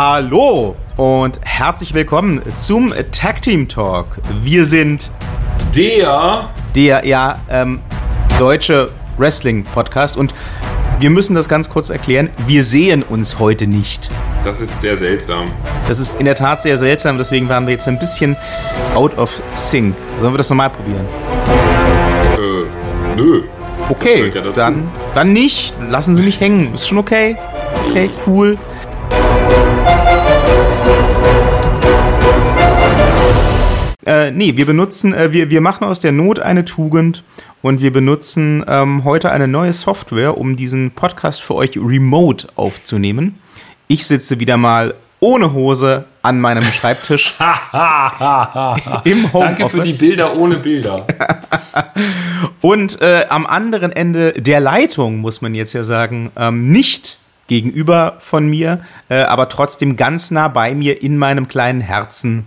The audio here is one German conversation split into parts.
Hallo und herzlich willkommen zum Tag Team Talk. Wir sind der, der ja ähm, deutsche Wrestling Podcast und wir müssen das ganz kurz erklären. Wir sehen uns heute nicht. Das ist sehr seltsam. Das ist in der Tat sehr seltsam, deswegen waren wir jetzt ein bisschen out of sync. Sollen wir das nochmal probieren? Äh, nö. Okay, ja dann, dann nicht. Lassen Sie mich hängen. Ist schon okay. Okay, cool. Äh, nee, wir benutzen, äh, wir, wir machen aus der Not eine Tugend und wir benutzen ähm, heute eine neue Software, um diesen Podcast für euch remote aufzunehmen. Ich sitze wieder mal ohne Hose an meinem Schreibtisch im Homeoffice. Danke für die Bilder ohne Bilder. und äh, am anderen Ende der Leitung, muss man jetzt ja sagen, ähm, nicht gegenüber von mir, äh, aber trotzdem ganz nah bei mir in meinem kleinen Herzen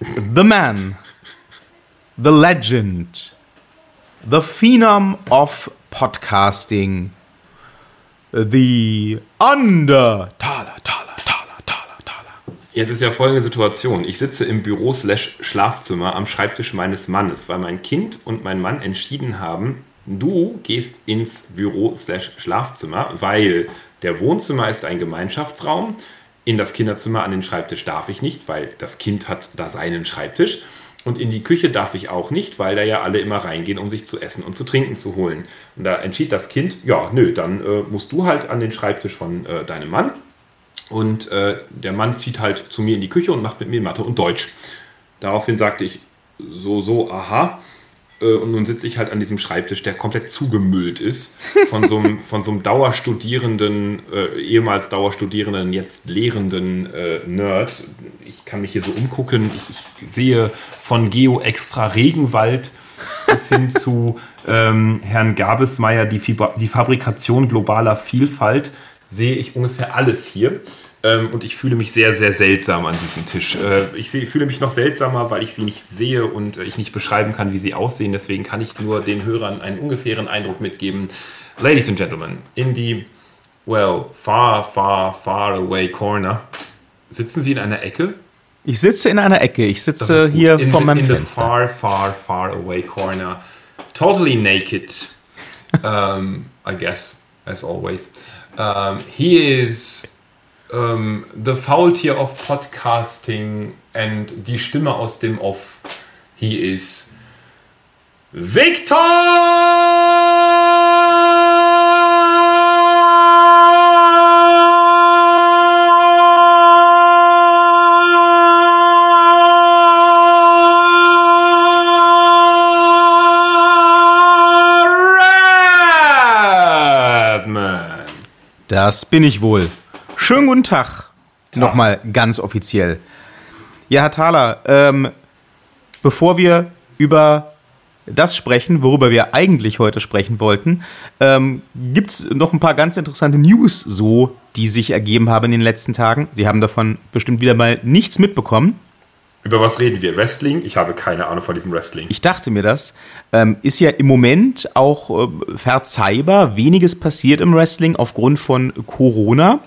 the man, the legend, the phenom of podcasting, the under Taler, Taler, Taler, Taler, Taler. Jetzt ist ja folgende Situation. Ich sitze im Büro slash Schlafzimmer am Schreibtisch meines Mannes, weil mein Kind und mein Mann entschieden haben, du gehst ins Büro slash Schlafzimmer, weil der Wohnzimmer ist ein Gemeinschaftsraum in das Kinderzimmer an den Schreibtisch darf ich nicht, weil das Kind hat da seinen Schreibtisch. Und in die Küche darf ich auch nicht, weil da ja alle immer reingehen, um sich zu essen und zu trinken zu holen. Und da entschied das Kind, ja, nö, dann äh, musst du halt an den Schreibtisch von äh, deinem Mann. Und äh, der Mann zieht halt zu mir in die Küche und macht mit mir Mathe und Deutsch. Daraufhin sagte ich, so, so, aha. Äh, und nun sitze ich halt an diesem Schreibtisch, der komplett zugemüllt ist von so einem, von so einem Dauerstudierenden, äh, ehemals Dauerstudierenden, jetzt lehrenden äh, Nerd. Ich kann mich hier so umgucken. Ich, ich sehe von Geo Extra Regenwald bis hin zu ähm, Herrn Gabesmeier die, die Fabrikation globaler Vielfalt sehe ich ungefähr alles hier. Ähm, und ich fühle mich sehr, sehr seltsam an diesem Tisch. Äh, ich seh, fühle mich noch seltsamer, weil ich sie nicht sehe und äh, ich nicht beschreiben kann, wie sie aussehen. Deswegen kann ich nur den Hörern einen ungefähren Eindruck mitgeben. Ladies and Gentlemen, in die, well, far, far, far away corner sitzen Sie in einer Ecke. Ich sitze in einer Ecke. Ich sitze hier in vor the, meinem in Fenster. In the far, far, far away corner. Totally naked. um, I guess, as always. Um, he is ähm, The Faultier of Podcasting and die Stimme aus dem Off. He is Victor! Das bin ich wohl. Schönen guten Tag. Tag. Nochmal ganz offiziell. Ja, Herr Thaler, ähm, bevor wir über das sprechen, worüber wir eigentlich heute sprechen wollten, ähm, gibt es noch ein paar ganz interessante News so, die sich ergeben haben in den letzten Tagen. Sie haben davon bestimmt wieder mal nichts mitbekommen. Über was reden wir? Wrestling? Ich habe keine Ahnung von diesem Wrestling. Ich dachte mir das. Ähm, ist ja im Moment auch äh, verzeihbar. Weniges passiert im Wrestling aufgrund von Corona.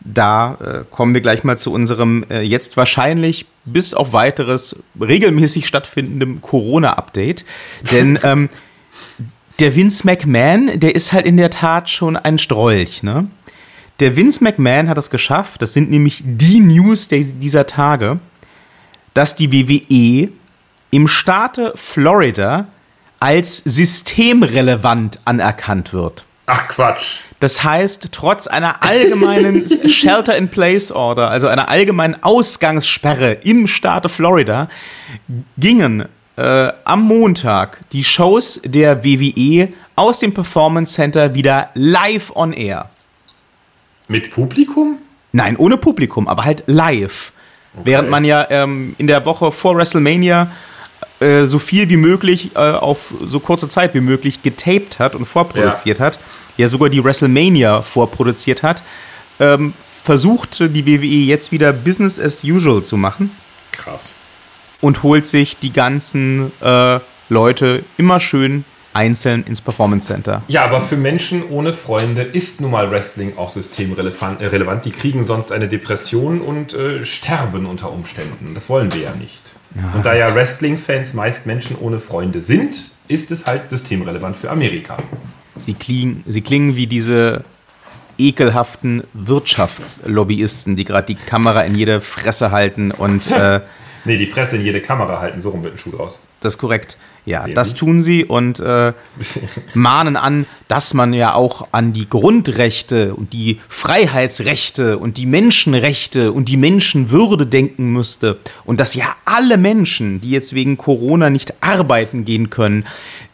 Da äh, kommen wir gleich mal zu unserem äh, jetzt wahrscheinlich bis auf weiteres regelmäßig stattfindendem Corona-Update. Denn ähm, der Vince McMahon, der ist halt in der Tat schon ein Strolch, ne? Der Vince McMahon hat es geschafft, das sind nämlich die News dieser Tage dass die WWE im Staate Florida als systemrelevant anerkannt wird. Ach Quatsch. Das heißt, trotz einer allgemeinen Shelter-in-Place-Order, also einer allgemeinen Ausgangssperre im Staate Florida, gingen äh, am Montag die Shows der WWE aus dem Performance Center wieder live on air. Mit Publikum? Nein, ohne Publikum, aber halt live. Okay. Während man ja ähm, in der Woche vor WrestleMania äh, so viel wie möglich äh, auf so kurze Zeit wie möglich getaped hat und vorproduziert ja. hat, ja sogar die WrestleMania vorproduziert hat, ähm, versucht die WWE jetzt wieder Business as usual zu machen. Krass. Und holt sich die ganzen äh, Leute immer schön einzeln ins Performance Center. Ja, aber für Menschen ohne Freunde ist nun mal Wrestling auch systemrelevant. Äh, relevant. Die kriegen sonst eine Depression und äh, sterben unter Umständen. Das wollen wir ja nicht. Ja. Und da ja Wrestling-Fans meist Menschen ohne Freunde sind, ist es halt systemrelevant für Amerika. Sie klingen, sie klingen wie diese ekelhaften Wirtschaftslobbyisten, die gerade die Kamera in jede Fresse halten und. Äh, nee, die Fresse in jede Kamera halten, so rum wird ein Schuh draus. Das ist korrekt. Ja, Sehen das Sie? tun sie und äh, mahnen an, dass man ja auch an die Grundrechte und die Freiheitsrechte und die Menschenrechte und die Menschenwürde denken müsste und dass ja alle Menschen, die jetzt wegen Corona nicht arbeiten gehen können,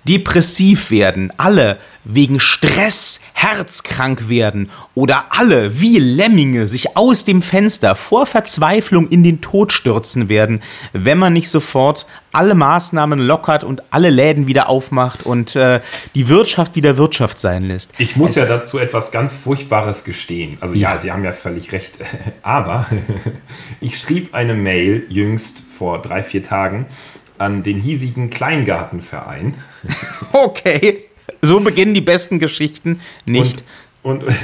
depressiv werden, alle wegen Stress herzkrank werden oder alle wie Lemminge sich aus dem Fenster vor Verzweiflung in den Tod stürzen werden, wenn man nicht sofort alle Maßnahmen lockert und alle Läden wieder aufmacht und äh, die Wirtschaft wieder Wirtschaft sein lässt. Ich muss es ja dazu etwas ganz Furchtbares gestehen. Also ja, ja Sie haben ja völlig recht. Aber ich schrieb eine Mail jüngst vor drei, vier Tagen an den hiesigen Kleingartenverein. Okay, so beginnen die besten Geschichten nicht. Und, und,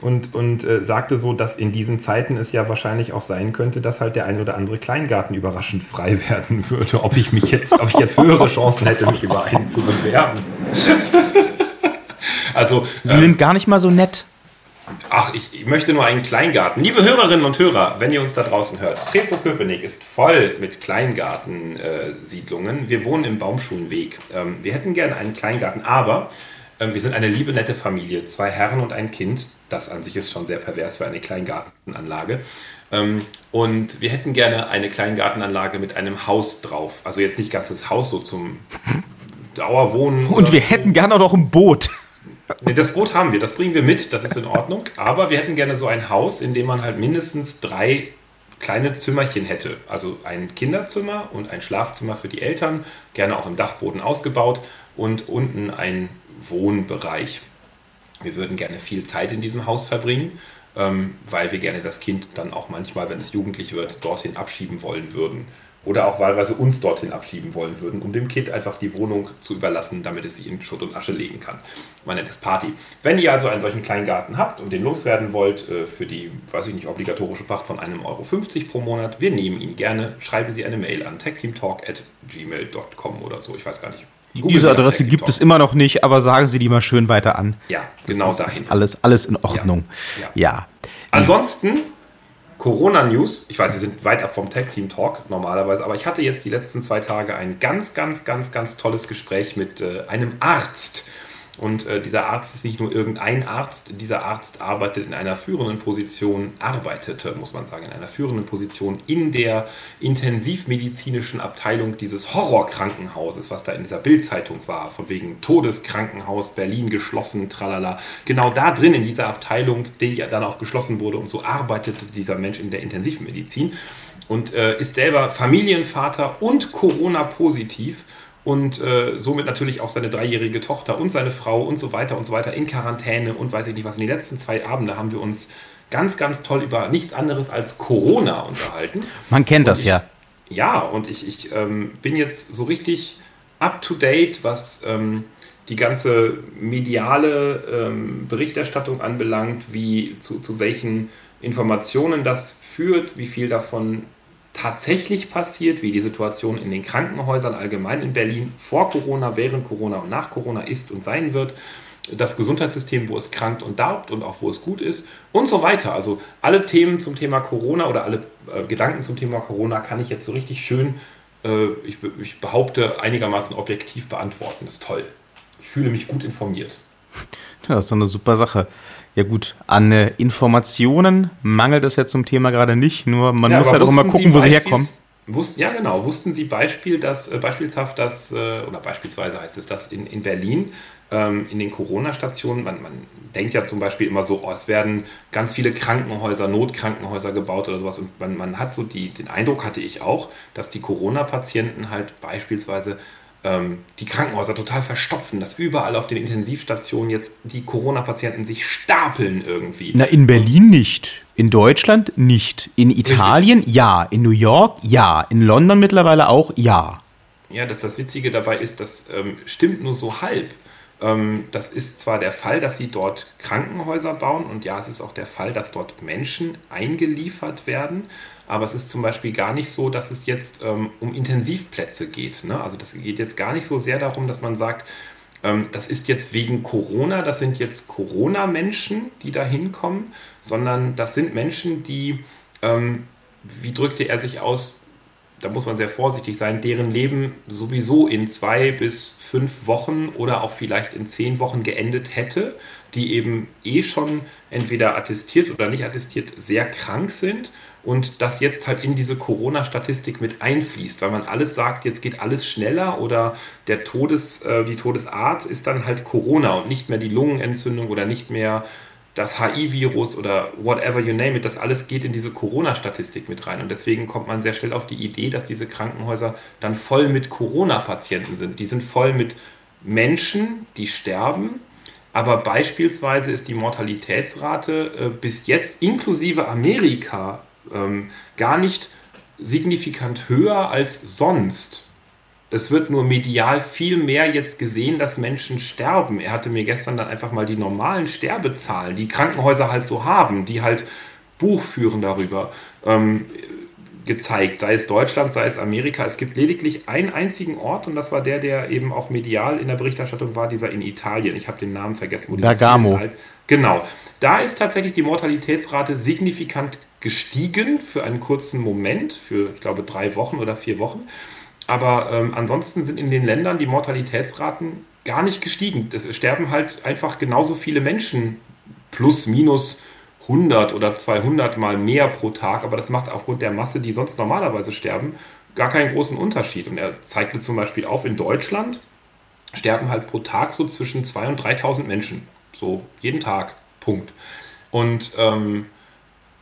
und, und äh, sagte so, dass in diesen Zeiten es ja wahrscheinlich auch sein könnte, dass halt der ein oder andere Kleingarten überraschend frei werden würde. Ob ich mich jetzt, ob ich jetzt höhere Chancen hätte, mich über einen zu bewerben. also, Sie ähm, sind gar nicht mal so nett. Ach, ich, ich, möchte nur einen Kleingarten. Liebe Hörerinnen und Hörer, wenn ihr uns da draußen hört, Treptow-Köpenick ist voll mit Kleingartensiedlungen. Wir wohnen im Baumschulenweg. Ähm, wir hätten gerne einen Kleingarten, aber ähm, wir sind eine liebe, nette Familie. Zwei Herren und ein Kind. Das an sich ist schon sehr pervers für eine Kleingartenanlage. Ähm, und wir hätten gerne eine Kleingartenanlage mit einem Haus drauf. Also jetzt nicht ganzes Haus so zum Dauerwohnen. Und wir hätten gerne auch noch ein Boot. Nee, das Boot haben wir, das bringen wir mit, das ist in Ordnung. Aber wir hätten gerne so ein Haus, in dem man halt mindestens drei kleine Zimmerchen hätte. Also ein Kinderzimmer und ein Schlafzimmer für die Eltern, gerne auch im Dachboden ausgebaut und unten ein Wohnbereich. Wir würden gerne viel Zeit in diesem Haus verbringen, ähm, weil wir gerne das Kind dann auch manchmal, wenn es jugendlich wird, dorthin abschieben wollen würden oder auch wahlweise uns dorthin abschieben wollen würden, um dem Kind einfach die Wohnung zu überlassen, damit es sie in Schutt und Asche legen kann. Man nennt es Party. Wenn ihr also einen solchen kleinen Garten habt und den loswerden wollt äh, für die, weiß ich nicht, obligatorische Pacht von einem Euro 50 pro Monat, wir nehmen ihn gerne. Schreiben Sie eine Mail an techteamtalk.gmail.com oder so, ich weiß gar nicht. Google Diese Adresse gibt es immer noch nicht, aber sagen Sie die mal schön weiter an. Ja, genau das dahin. Ist alles, alles in Ordnung. ja. ja. ja. Ansonsten Corona-News. Ich weiß, wir sind weit ab vom Tag-Team-Talk normalerweise, aber ich hatte jetzt die letzten zwei Tage ein ganz, ganz, ganz, ganz tolles Gespräch mit äh, einem Arzt. Und äh, dieser Arzt ist nicht nur irgendein Arzt, dieser Arzt arbeitet in einer führenden Position, arbeitete, muss man sagen, in einer führenden Position in der intensivmedizinischen Abteilung dieses Horrorkrankenhauses, was da in dieser Bildzeitung war, von wegen Todeskrankenhaus, Berlin geschlossen, tralala. Genau da drin in dieser Abteilung, die ja dann auch geschlossen wurde und so arbeitete dieser Mensch in der Intensivmedizin und äh, ist selber Familienvater und Corona-positiv und äh, somit natürlich auch seine dreijährige Tochter und seine Frau und so weiter und so weiter in Quarantäne und weiß ich nicht was. In den letzten zwei Abende haben wir uns ganz, ganz toll über nichts anderes als Corona unterhalten. Man kennt und das ich, ja. Ja, und ich, ich ähm, bin jetzt so richtig up to date, was ähm, die ganze mediale ähm, Berichterstattung anbelangt, wie zu, zu welchen Informationen das führt, wie viel davon tatsächlich passiert, wie die Situation in den Krankenhäusern allgemein in Berlin vor Corona, während Corona und nach Corona ist und sein wird, das Gesundheitssystem, wo es krankt und darbt und auch wo es gut ist und so weiter. Also alle Themen zum Thema Corona oder alle äh, Gedanken zum Thema Corona kann ich jetzt so richtig schön, äh, ich, ich behaupte, einigermaßen objektiv beantworten. Das ist toll. Ich fühle mich gut informiert. Ja, das ist doch eine super Sache. Ja gut, an äh, Informationen mangelt es ja zum Thema gerade nicht, nur man ja, muss halt auch immer gucken, sie wo sie herkommen. Wussten, ja, genau. Wussten Sie Beispiel, dass, äh, beispielshaft, dass, äh, oder beispielsweise heißt es, dass in, in Berlin ähm, in den Corona-Stationen, man, man denkt ja zum Beispiel immer so, oh, es werden ganz viele Krankenhäuser, Notkrankenhäuser gebaut oder sowas. Und man, man hat so die, den Eindruck, hatte ich auch, dass die Corona-Patienten halt beispielsweise ähm, die Krankenhäuser total verstopfen, dass überall auf den Intensivstationen jetzt die Corona-Patienten sich stapeln irgendwie. Na, in Berlin nicht. In Deutschland nicht. In Italien Richtig. ja. In New York ja. In London mittlerweile auch ja. Ja, dass das Witzige dabei ist, das ähm, stimmt nur so halb. Ähm, das ist zwar der Fall, dass sie dort Krankenhäuser bauen und ja, es ist auch der Fall, dass dort Menschen eingeliefert werden, aber es ist zum Beispiel gar nicht so, dass es jetzt ähm, um Intensivplätze geht. Ne? Also das geht jetzt gar nicht so sehr darum, dass man sagt, ähm, das ist jetzt wegen Corona, das sind jetzt Corona-Menschen, die da hinkommen, sondern das sind Menschen, die, ähm, wie drückte er sich aus, da muss man sehr vorsichtig sein, deren Leben sowieso in zwei bis fünf Wochen oder auch vielleicht in zehn Wochen geendet hätte, die eben eh schon entweder attestiert oder nicht attestiert sehr krank sind und das jetzt halt in diese Corona-Statistik mit einfließt, weil man alles sagt, jetzt geht alles schneller oder der Todes, äh, die Todesart ist dann halt Corona und nicht mehr die Lungenentzündung oder nicht mehr das HI-Virus oder whatever you name it, das alles geht in diese Corona-Statistik mit rein. Und deswegen kommt man sehr schnell auf die Idee, dass diese Krankenhäuser dann voll mit Corona-Patienten sind. Die sind voll mit Menschen, die sterben. Aber beispielsweise ist die Mortalitätsrate äh, bis jetzt inklusive Amerika ähm, gar nicht signifikant höher als sonst. Es wird nur medial viel mehr jetzt gesehen, dass Menschen sterben. Er hatte mir gestern dann einfach mal die normalen Sterbezahlen, die Krankenhäuser halt so haben, die halt Buch führen darüber, ähm, gezeigt. Sei es Deutschland, sei es Amerika. Es gibt lediglich einen einzigen Ort und das war der, der eben auch medial in der Berichterstattung war, dieser in Italien. Ich habe den Namen vergessen. Wo Bergamo. Halt, genau. Da ist tatsächlich die Mortalitätsrate signifikant gestiegen für einen kurzen Moment, für ich glaube drei Wochen oder vier Wochen. Aber ähm, ansonsten sind in den Ländern die Mortalitätsraten gar nicht gestiegen. Es sterben halt einfach genauso viele Menschen, plus minus 100 oder 200 mal mehr pro Tag. Aber das macht aufgrund der Masse, die sonst normalerweise sterben, gar keinen großen Unterschied. Und er zeigte zum Beispiel auf, in Deutschland sterben halt pro Tag so zwischen 2.000 und 3.000 Menschen. So jeden Tag. Punkt. Und ähm,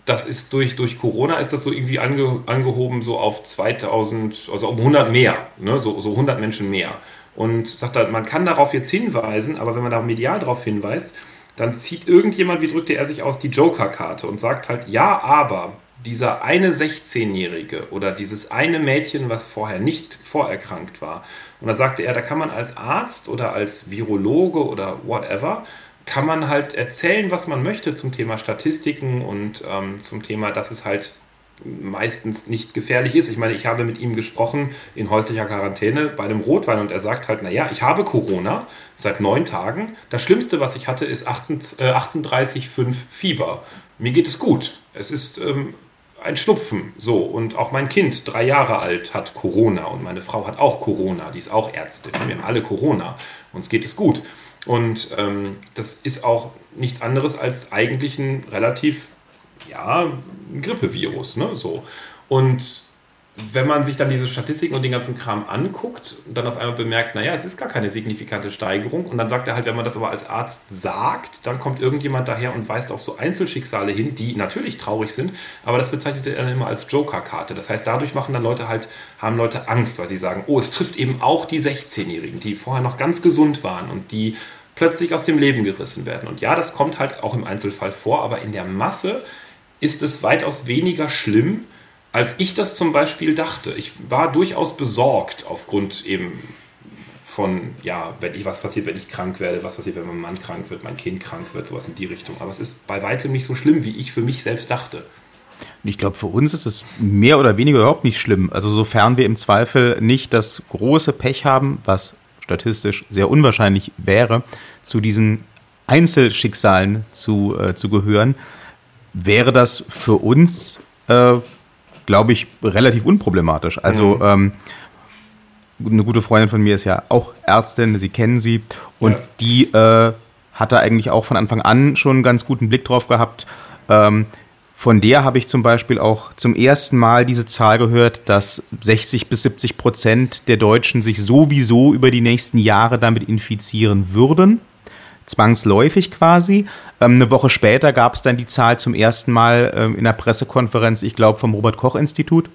das ist durch, durch Corona ist das so irgendwie ange, angehoben so auf 2000, also um 100 mehr, ne? so, so 100 Menschen mehr. Und sagt halt, man kann darauf jetzt hinweisen, aber wenn man da medial darauf hinweist, dann zieht irgendjemand, wie drückte er sich aus, die Joker-Karte und sagt halt, ja, aber dieser eine 16-Jährige oder dieses eine Mädchen, was vorher nicht vorerkrankt war. Und da sagte er, da kann man als Arzt oder als Virologe oder whatever kann man halt erzählen, was man möchte zum Thema Statistiken und ähm, zum Thema, dass es halt meistens nicht gefährlich ist. Ich meine, ich habe mit ihm gesprochen in häuslicher Quarantäne bei dem Rotwein und er sagt halt, naja, ich habe Corona seit neun Tagen. Das Schlimmste, was ich hatte, ist 38,5 Fieber. Mir geht es gut. Es ist ähm, ein Schnupfen. So, und auch mein Kind, drei Jahre alt, hat Corona und meine Frau hat auch Corona. Die ist auch Ärztin. Wir haben alle Corona. Uns geht es gut. Und ähm, das ist auch nichts anderes als eigentlich ein relativ, ja, ein Grippevirus, ne? So. Und wenn man sich dann diese Statistiken und den ganzen Kram anguckt und dann auf einmal bemerkt, naja, es ist gar keine signifikante Steigerung und dann sagt er halt, wenn man das aber als Arzt sagt, dann kommt irgendjemand daher und weist auf so Einzelschicksale hin, die natürlich traurig sind, aber das bezeichnet er dann immer als Joker-Karte. Das heißt, dadurch machen dann Leute halt, haben Leute Angst, weil sie sagen, oh, es trifft eben auch die 16-Jährigen, die vorher noch ganz gesund waren und die plötzlich aus dem Leben gerissen werden. Und ja, das kommt halt auch im Einzelfall vor, aber in der Masse ist es weitaus weniger schlimm, als ich das zum Beispiel dachte. Ich war durchaus besorgt aufgrund eben von, ja, wenn ich, was passiert, wenn ich krank werde, was passiert, wenn mein Mann krank wird, mein Kind krank wird, sowas in die Richtung. Aber es ist bei weitem nicht so schlimm, wie ich für mich selbst dachte. Ich glaube, für uns ist es mehr oder weniger überhaupt nicht schlimm. Also sofern wir im Zweifel nicht das große Pech haben, was statistisch sehr unwahrscheinlich wäre, zu diesen Einzelschicksalen zu, äh, zu gehören, wäre das für uns äh, glaube ich, relativ unproblematisch. Also mhm. ähm, eine gute Freundin von mir ist ja auch Ärztin, Sie kennen sie und ja. die äh, hatte eigentlich auch von Anfang an schon einen ganz guten Blick drauf gehabt. Ähm, von der habe ich zum Beispiel auch zum ersten Mal diese Zahl gehört, dass 60 bis 70 Prozent der Deutschen sich sowieso über die nächsten Jahre damit infizieren würden zwangsläufig quasi. Ähm, eine Woche später gab es dann die Zahl zum ersten Mal ähm, in der Pressekonferenz, ich glaube vom Robert Koch Institut.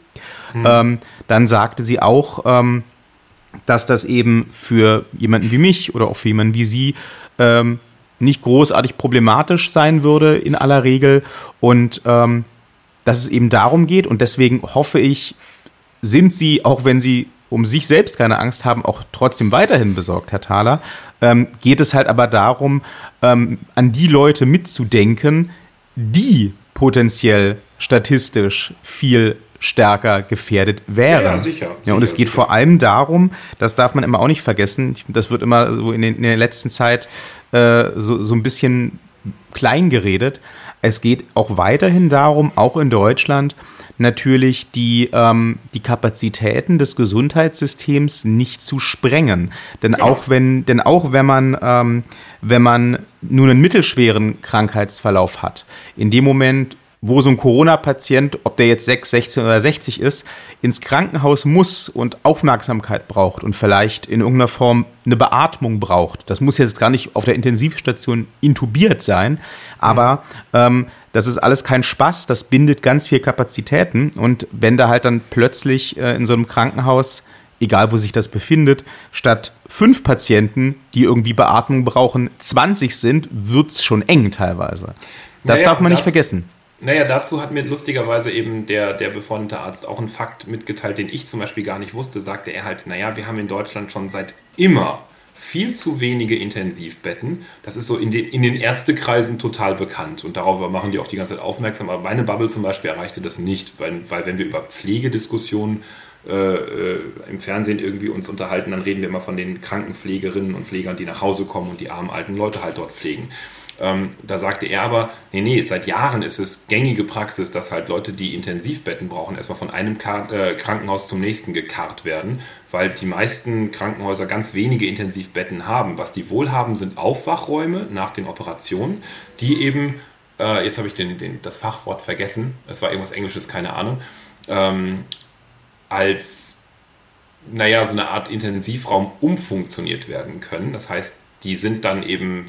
Mhm. Ähm, dann sagte sie auch, ähm, dass das eben für jemanden wie mich oder auch für jemanden wie Sie ähm, nicht großartig problematisch sein würde in aller Regel und ähm, dass es eben darum geht und deswegen hoffe ich, sind Sie, auch wenn Sie um sich selbst keine Angst haben, auch trotzdem weiterhin besorgt, Herr Thaler. Ähm, geht es halt aber darum, ähm, an die Leute mitzudenken, die potenziell statistisch viel stärker gefährdet wären. Ja, ja sicher. Ja, und sicher, es geht sicher. vor allem darum, das darf man immer auch nicht vergessen, das wird immer so in, den, in der letzten Zeit äh, so, so ein bisschen klein geredet. Es geht auch weiterhin darum, auch in Deutschland, natürlich die, ähm, die Kapazitäten des Gesundheitssystems nicht zu sprengen. Denn genau. auch wenn, denn auch wenn man, ähm, wenn man nur einen mittelschweren Krankheitsverlauf hat, in dem Moment, wo so ein Corona-Patient, ob der jetzt 6, 16 oder 60 ist, ins Krankenhaus muss und Aufmerksamkeit braucht und vielleicht in irgendeiner Form eine Beatmung braucht. Das muss jetzt gar nicht auf der Intensivstation intubiert sein, aber ähm, das ist alles kein Spaß, das bindet ganz viel Kapazitäten und wenn da halt dann plötzlich äh, in so einem Krankenhaus egal wo sich das befindet, statt fünf Patienten, die irgendwie Beatmung brauchen, 20 sind, wird es schon eng teilweise. Das naja, darf man nicht vergessen. Naja, dazu hat mir lustigerweise eben der, der befreundete Arzt auch einen Fakt mitgeteilt, den ich zum Beispiel gar nicht wusste. Sagte er halt, naja, wir haben in Deutschland schon seit immer viel zu wenige Intensivbetten. Das ist so in den, in den Ärztekreisen total bekannt und darauf machen die auch die ganze Zeit aufmerksam. Aber meine Bubble zum Beispiel erreichte das nicht, weil, weil wenn wir über Pflegediskussionen äh, äh, im Fernsehen irgendwie uns unterhalten, dann reden wir immer von den Krankenpflegerinnen und Pflegern, die nach Hause kommen und die armen alten Leute halt dort pflegen. Ähm, da sagte er aber, nee, nee, seit Jahren ist es gängige Praxis, dass halt Leute, die Intensivbetten brauchen, erstmal von einem Kar äh, Krankenhaus zum nächsten gekarrt werden, weil die meisten Krankenhäuser ganz wenige Intensivbetten haben. Was die wohl haben, sind Aufwachräume nach den Operationen, die eben, äh, jetzt habe ich den, den, das Fachwort vergessen, es war irgendwas Englisches, keine Ahnung, ähm, als, naja, so eine Art Intensivraum umfunktioniert werden können. Das heißt, die sind dann eben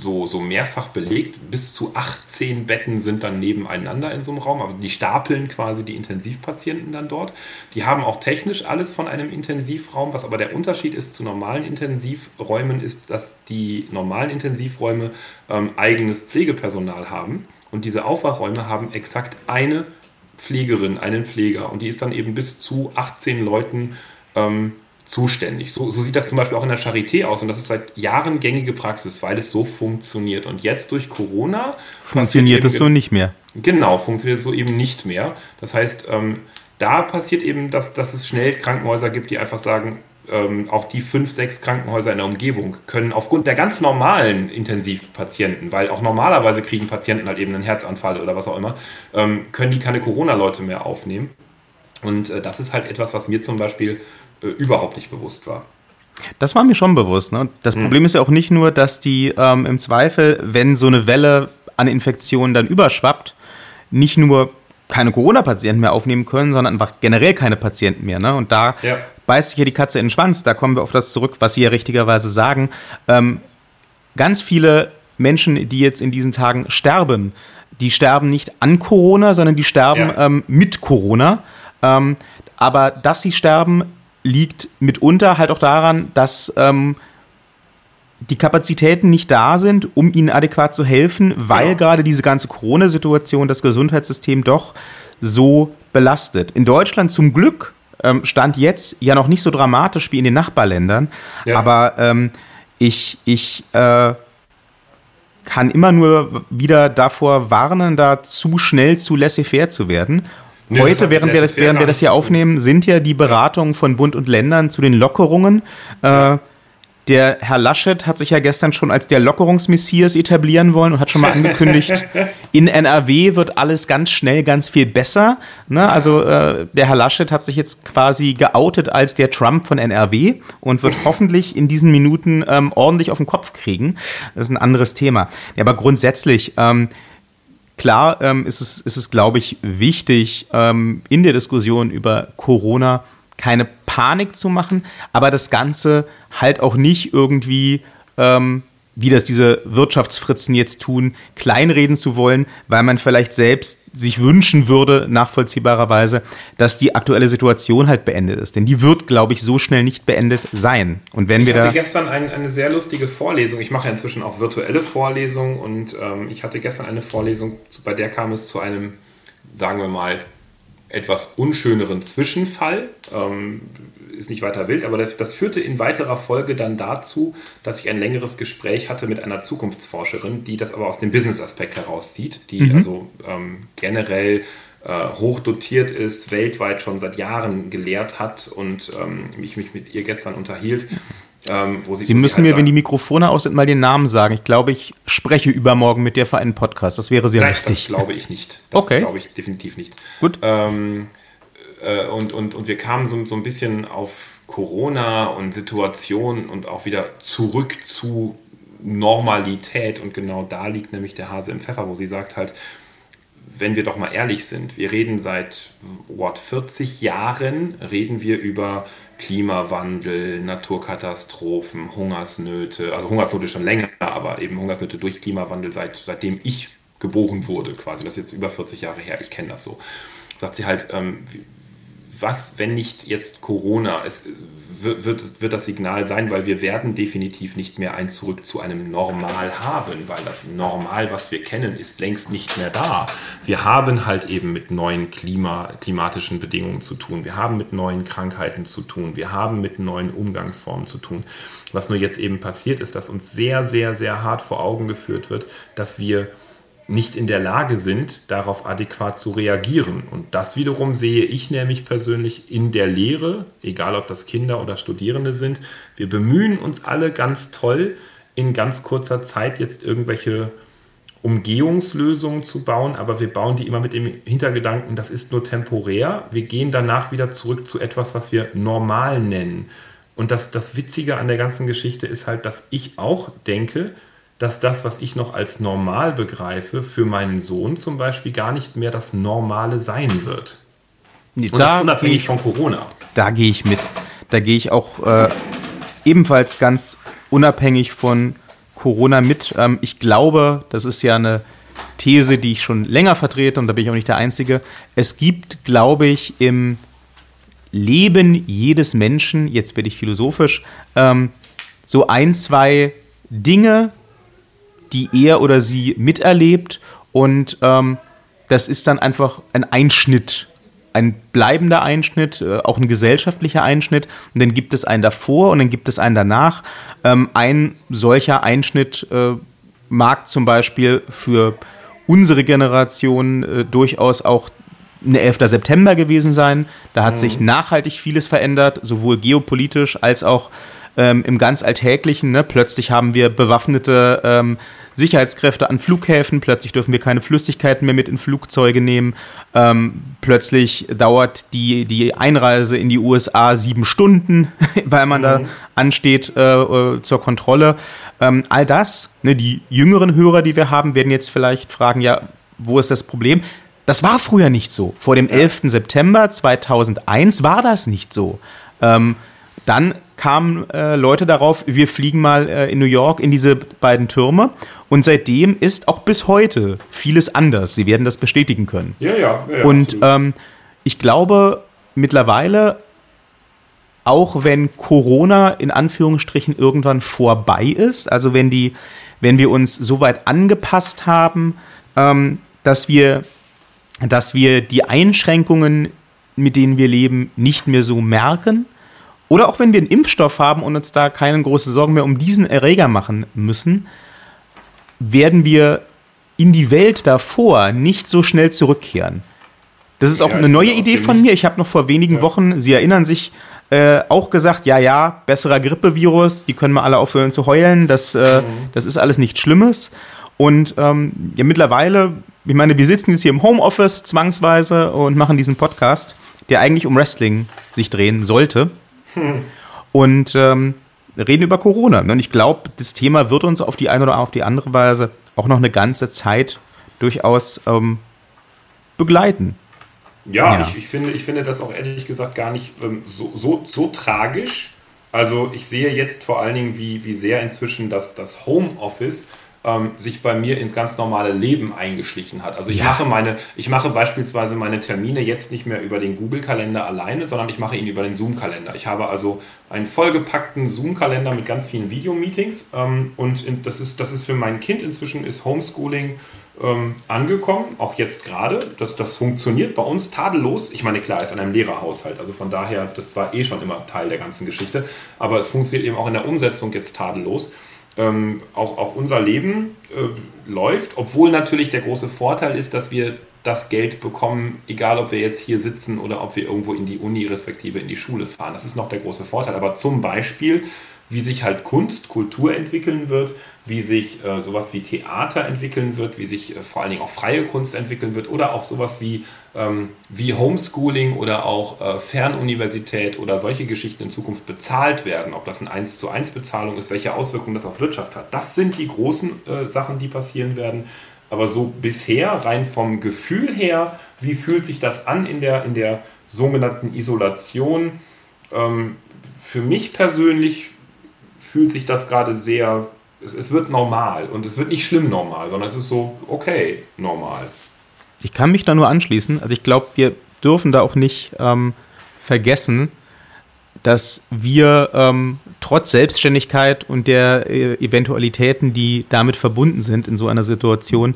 so, so mehrfach belegt. Bis zu 18 Betten sind dann nebeneinander in so einem Raum, aber die stapeln quasi die Intensivpatienten dann dort. Die haben auch technisch alles von einem Intensivraum, was aber der Unterschied ist zu normalen Intensivräumen, ist, dass die normalen Intensivräume ähm, eigenes Pflegepersonal haben und diese Aufwachräume haben exakt eine Pflegerin, einen Pfleger und die ist dann eben bis zu 18 Leuten ähm, zuständig. So, so, sieht das zum Beispiel auch in der Charité aus und das ist seit Jahren gängige Praxis, weil es so funktioniert. Und jetzt durch Corona funktioniert es so nicht mehr. Genau, funktioniert es so eben nicht mehr. Das heißt, ähm, da passiert eben, dass, dass es schnell Krankenhäuser gibt, die einfach sagen, ähm, auch die fünf, sechs Krankenhäuser in der Umgebung können aufgrund der ganz normalen Intensivpatienten, weil auch normalerweise kriegen Patienten halt eben einen Herzanfall oder was auch immer, ähm, können die keine Corona-Leute mehr aufnehmen. Und äh, das ist halt etwas, was mir zum Beispiel äh, überhaupt nicht bewusst war. Das war mir schon bewusst. Ne? Das mhm. Problem ist ja auch nicht nur, dass die ähm, im Zweifel, wenn so eine Welle an Infektionen dann überschwappt, nicht nur keine Corona-Patienten mehr aufnehmen können, sondern einfach generell keine Patienten mehr. Ne? Und da ja. beißt sich ja die Katze in den Schwanz. Da kommen wir auf das zurück, was Sie ja richtigerweise sagen. Ähm, ganz viele Menschen, die jetzt in diesen Tagen sterben, die sterben nicht an Corona, sondern die sterben ja. ähm, mit Corona. Ähm, aber dass sie sterben, liegt mitunter halt auch daran, dass ähm, die Kapazitäten nicht da sind, um ihnen adäquat zu helfen, weil ja. gerade diese ganze Corona-Situation das Gesundheitssystem doch so belastet. In Deutschland zum Glück ähm, stand jetzt ja noch nicht so dramatisch wie in den Nachbarländern, ja. aber ähm, ich, ich äh, kann immer nur wieder davor warnen, da zu schnell zu laissez-faire zu werden Nee, Heute, während wir, das, während wir das hier aufnehmen, sind ja die Beratungen von Bund und Ländern zu den Lockerungen. Äh, der Herr Laschet hat sich ja gestern schon als der Lockerungsmessias etablieren wollen und hat schon mal angekündigt, in NRW wird alles ganz schnell ganz viel besser. Ne? Also äh, der Herr Laschet hat sich jetzt quasi geoutet als der Trump von NRW und wird hoffentlich in diesen Minuten ähm, ordentlich auf den Kopf kriegen. Das ist ein anderes Thema. Ja, aber grundsätzlich, ähm, Klar ähm, ist es, ist es glaube ich, wichtig, ähm, in der Diskussion über Corona keine Panik zu machen, aber das Ganze halt auch nicht irgendwie ähm, wie das diese Wirtschaftsfritzen jetzt tun, kleinreden zu wollen, weil man vielleicht selbst sich wünschen würde, nachvollziehbarerweise, dass die aktuelle Situation halt beendet ist. Denn die wird, glaube ich, so schnell nicht beendet sein. Und wenn ich wir hatte da gestern ein, eine sehr lustige Vorlesung. Ich mache ja inzwischen auch virtuelle Vorlesungen und ähm, ich hatte gestern eine Vorlesung, bei der kam es zu einem, sagen wir mal, etwas unschöneren Zwischenfall. Ähm, ist nicht weiter wild, aber das führte in weiterer Folge dann dazu, dass ich ein längeres Gespräch hatte mit einer Zukunftsforscherin, die das aber aus dem Business-Aspekt herauszieht, die mhm. also ähm, generell äh, hochdotiert ist, weltweit schon seit Jahren gelehrt hat und ähm, ich mich mit ihr gestern unterhielt. Ähm, Sie, Sie müssen mir, wenn die Mikrofone aus sind, mal den Namen sagen. Ich glaube, ich spreche übermorgen mit der für einen Podcast. Das wäre sehr Nein, lustig. Das glaube ich nicht. Das okay. glaube ich definitiv nicht. Gut. Ähm, äh, und, und, und wir kamen so, so ein bisschen auf Corona und Situation und auch wieder zurück zu Normalität. Und genau da liegt nämlich der Hase im Pfeffer, wo sie sagt halt, wenn wir doch mal ehrlich sind, wir reden seit what, 40 Jahren, reden wir über Klimawandel, Naturkatastrophen, Hungersnöte, also Hungersnöte schon länger, aber eben Hungersnöte durch Klimawandel, seit, seitdem ich geboren wurde quasi, das ist jetzt über 40 Jahre her, ich kenne das so. Sagt sie halt, ähm, was, wenn nicht jetzt Corona? Es wird, wird das Signal sein, weil wir werden definitiv nicht mehr ein Zurück zu einem Normal haben, weil das Normal, was wir kennen, ist längst nicht mehr da. Wir haben halt eben mit neuen Klima, klimatischen Bedingungen zu tun. Wir haben mit neuen Krankheiten zu tun. Wir haben mit neuen Umgangsformen zu tun. Was nur jetzt eben passiert ist, dass uns sehr, sehr, sehr hart vor Augen geführt wird, dass wir nicht in der Lage sind, darauf adäquat zu reagieren. Und das wiederum sehe ich nämlich persönlich in der Lehre, egal ob das Kinder oder Studierende sind. Wir bemühen uns alle ganz toll, in ganz kurzer Zeit jetzt irgendwelche Umgehungslösungen zu bauen, aber wir bauen die immer mit dem Hintergedanken, das ist nur temporär. Wir gehen danach wieder zurück zu etwas, was wir normal nennen. Und das, das Witzige an der ganzen Geschichte ist halt, dass ich auch denke, dass das, was ich noch als normal begreife, für meinen Sohn zum Beispiel gar nicht mehr das Normale sein wird. Und da unabhängig ich, von Corona. Da gehe ich mit. Da gehe ich auch äh, ebenfalls ganz unabhängig von Corona mit. Ähm, ich glaube, das ist ja eine These, die ich schon länger vertrete und da bin ich auch nicht der Einzige. Es gibt, glaube ich, im Leben jedes Menschen, jetzt werde ich philosophisch, ähm, so ein, zwei Dinge, die er oder sie miterlebt und ähm, das ist dann einfach ein Einschnitt, ein bleibender Einschnitt, äh, auch ein gesellschaftlicher Einschnitt. Und dann gibt es einen davor und dann gibt es einen danach. Ähm, ein solcher Einschnitt äh, mag zum Beispiel für unsere Generation äh, durchaus auch ein 11. September gewesen sein. Da hat mhm. sich nachhaltig vieles verändert, sowohl geopolitisch als auch ähm, im ganz Alltäglichen. Ne? Plötzlich haben wir bewaffnete ähm, Sicherheitskräfte an Flughäfen, plötzlich dürfen wir keine Flüssigkeiten mehr mit in Flugzeuge nehmen, ähm, plötzlich dauert die, die Einreise in die USA sieben Stunden, weil man mhm. da ansteht äh, äh, zur Kontrolle. Ähm, all das, ne, die jüngeren Hörer, die wir haben, werden jetzt vielleicht fragen, ja, wo ist das Problem? Das war früher nicht so. Vor dem 11. September 2001 war das nicht so. Ähm, dann kamen äh, Leute darauf, wir fliegen mal äh, in New York in diese beiden Türme. Und seitdem ist auch bis heute vieles anders. Sie werden das bestätigen können. Ja, ja. ja, Und ähm, ich glaube mittlerweile, auch wenn Corona in Anführungsstrichen irgendwann vorbei ist, also wenn die, wenn wir uns so weit angepasst haben, ähm, dass wir, dass wir die Einschränkungen, mit denen wir leben, nicht mehr so merken, oder auch wenn wir einen Impfstoff haben und uns da keine große Sorgen mehr um diesen Erreger machen müssen, werden wir in die Welt davor nicht so schnell zurückkehren. Das ist auch ja, eine neue Idee von mir. Ich habe noch vor wenigen ja. Wochen, Sie erinnern sich, äh, auch gesagt, ja, ja, besserer Grippevirus, die können wir alle aufhören zu heulen, das, äh, mhm. das ist alles nichts Schlimmes. Und ähm, ja, mittlerweile, ich meine, wir sitzen jetzt hier im Homeoffice zwangsweise und machen diesen Podcast, der eigentlich um Wrestling sich drehen sollte. Und ähm, reden über Corona. Und ich glaube, das Thema wird uns auf die eine oder auf die andere Weise auch noch eine ganze Zeit durchaus ähm, begleiten. Ja, ja. Ich, ich, finde, ich finde das auch ehrlich gesagt gar nicht ähm, so, so, so tragisch. Also ich sehe jetzt vor allen Dingen, wie, wie sehr inzwischen das, das Homeoffice ähm, sich bei mir ins ganz normale Leben eingeschlichen hat. Also ich ja. mache meine, ich mache beispielsweise meine Termine jetzt nicht mehr über den Google-Kalender alleine, sondern ich mache ihn über den Zoom-Kalender. Ich habe also einen vollgepackten Zoom-Kalender mit ganz vielen Videomeetings ähm, und in, das ist, das ist für mein Kind inzwischen ist Homeschooling ähm, angekommen, auch jetzt gerade. Das, das funktioniert bei uns tadellos. Ich meine, klar, ist in einem Lehrerhaushalt, also von daher, das war eh schon immer Teil der ganzen Geschichte, aber es funktioniert eben auch in der Umsetzung jetzt tadellos ähm, auch, auch unser Leben äh, läuft, obwohl natürlich der große Vorteil ist, dass wir das Geld bekommen, egal ob wir jetzt hier sitzen oder ob wir irgendwo in die Uni respektive in die Schule fahren. Das ist noch der große Vorteil. Aber zum Beispiel wie sich halt Kunst, Kultur entwickeln wird, wie sich äh, sowas wie Theater entwickeln wird, wie sich äh, vor allen Dingen auch freie Kunst entwickeln wird oder auch sowas wie, ähm, wie Homeschooling oder auch äh, Fernuniversität oder solche Geschichten in Zukunft bezahlt werden, ob das eine 1 zu 1 Bezahlung ist, welche Auswirkungen das auf Wirtschaft hat. Das sind die großen äh, Sachen, die passieren werden. Aber so bisher, rein vom Gefühl her, wie fühlt sich das an in der, in der sogenannten Isolation? Ähm, für mich persönlich fühlt sich das gerade sehr, es, es wird normal und es wird nicht schlimm normal, sondern es ist so okay normal. Ich kann mich da nur anschließen. Also ich glaube, wir dürfen da auch nicht ähm, vergessen, dass wir ähm, trotz Selbstständigkeit und der äh, Eventualitäten, die damit verbunden sind in so einer Situation,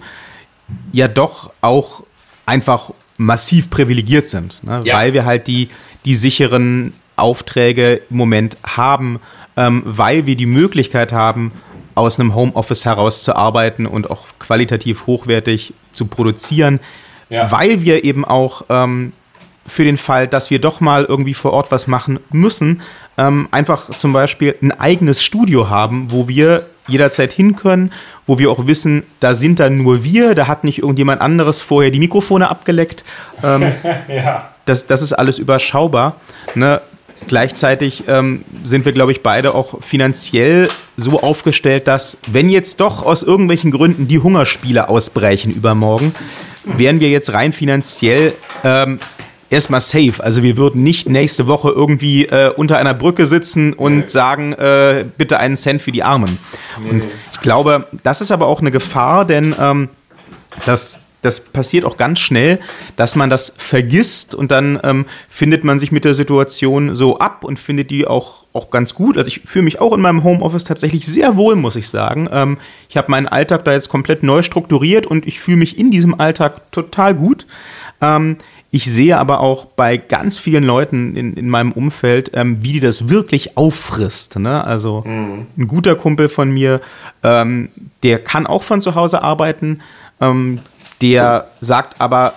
ja doch auch einfach massiv privilegiert sind, ne? ja. weil wir halt die, die sicheren Aufträge im Moment haben ähm, weil wir die Möglichkeit haben, aus einem Homeoffice heraus zu arbeiten und auch qualitativ hochwertig zu produzieren, ja. weil wir eben auch ähm, für den Fall, dass wir doch mal irgendwie vor Ort was machen müssen, ähm, einfach zum Beispiel ein eigenes Studio haben, wo wir jederzeit hin können, wo wir auch wissen, da sind dann nur wir, da hat nicht irgendjemand anderes vorher die Mikrofone abgeleckt. Ähm, ja. das, das ist alles überschaubar. Ne? Gleichzeitig ähm, sind wir, glaube ich, beide auch finanziell so aufgestellt, dass, wenn jetzt doch aus irgendwelchen Gründen die Hungerspiele ausbrechen übermorgen, wären wir jetzt rein finanziell ähm, erstmal safe. Also wir würden nicht nächste Woche irgendwie äh, unter einer Brücke sitzen und nee. sagen, äh, bitte einen Cent für die Armen. Nee. Und ich glaube, das ist aber auch eine Gefahr, denn ähm, das das passiert auch ganz schnell, dass man das vergisst und dann ähm, findet man sich mit der Situation so ab und findet die auch, auch ganz gut. Also ich fühle mich auch in meinem Homeoffice tatsächlich sehr wohl, muss ich sagen. Ähm, ich habe meinen Alltag da jetzt komplett neu strukturiert und ich fühle mich in diesem Alltag total gut. Ähm, ich sehe aber auch bei ganz vielen Leuten in, in meinem Umfeld, ähm, wie die das wirklich auffrisst. Ne? Also mhm. ein guter Kumpel von mir, ähm, der kann auch von zu Hause arbeiten. Ähm, der sagt aber,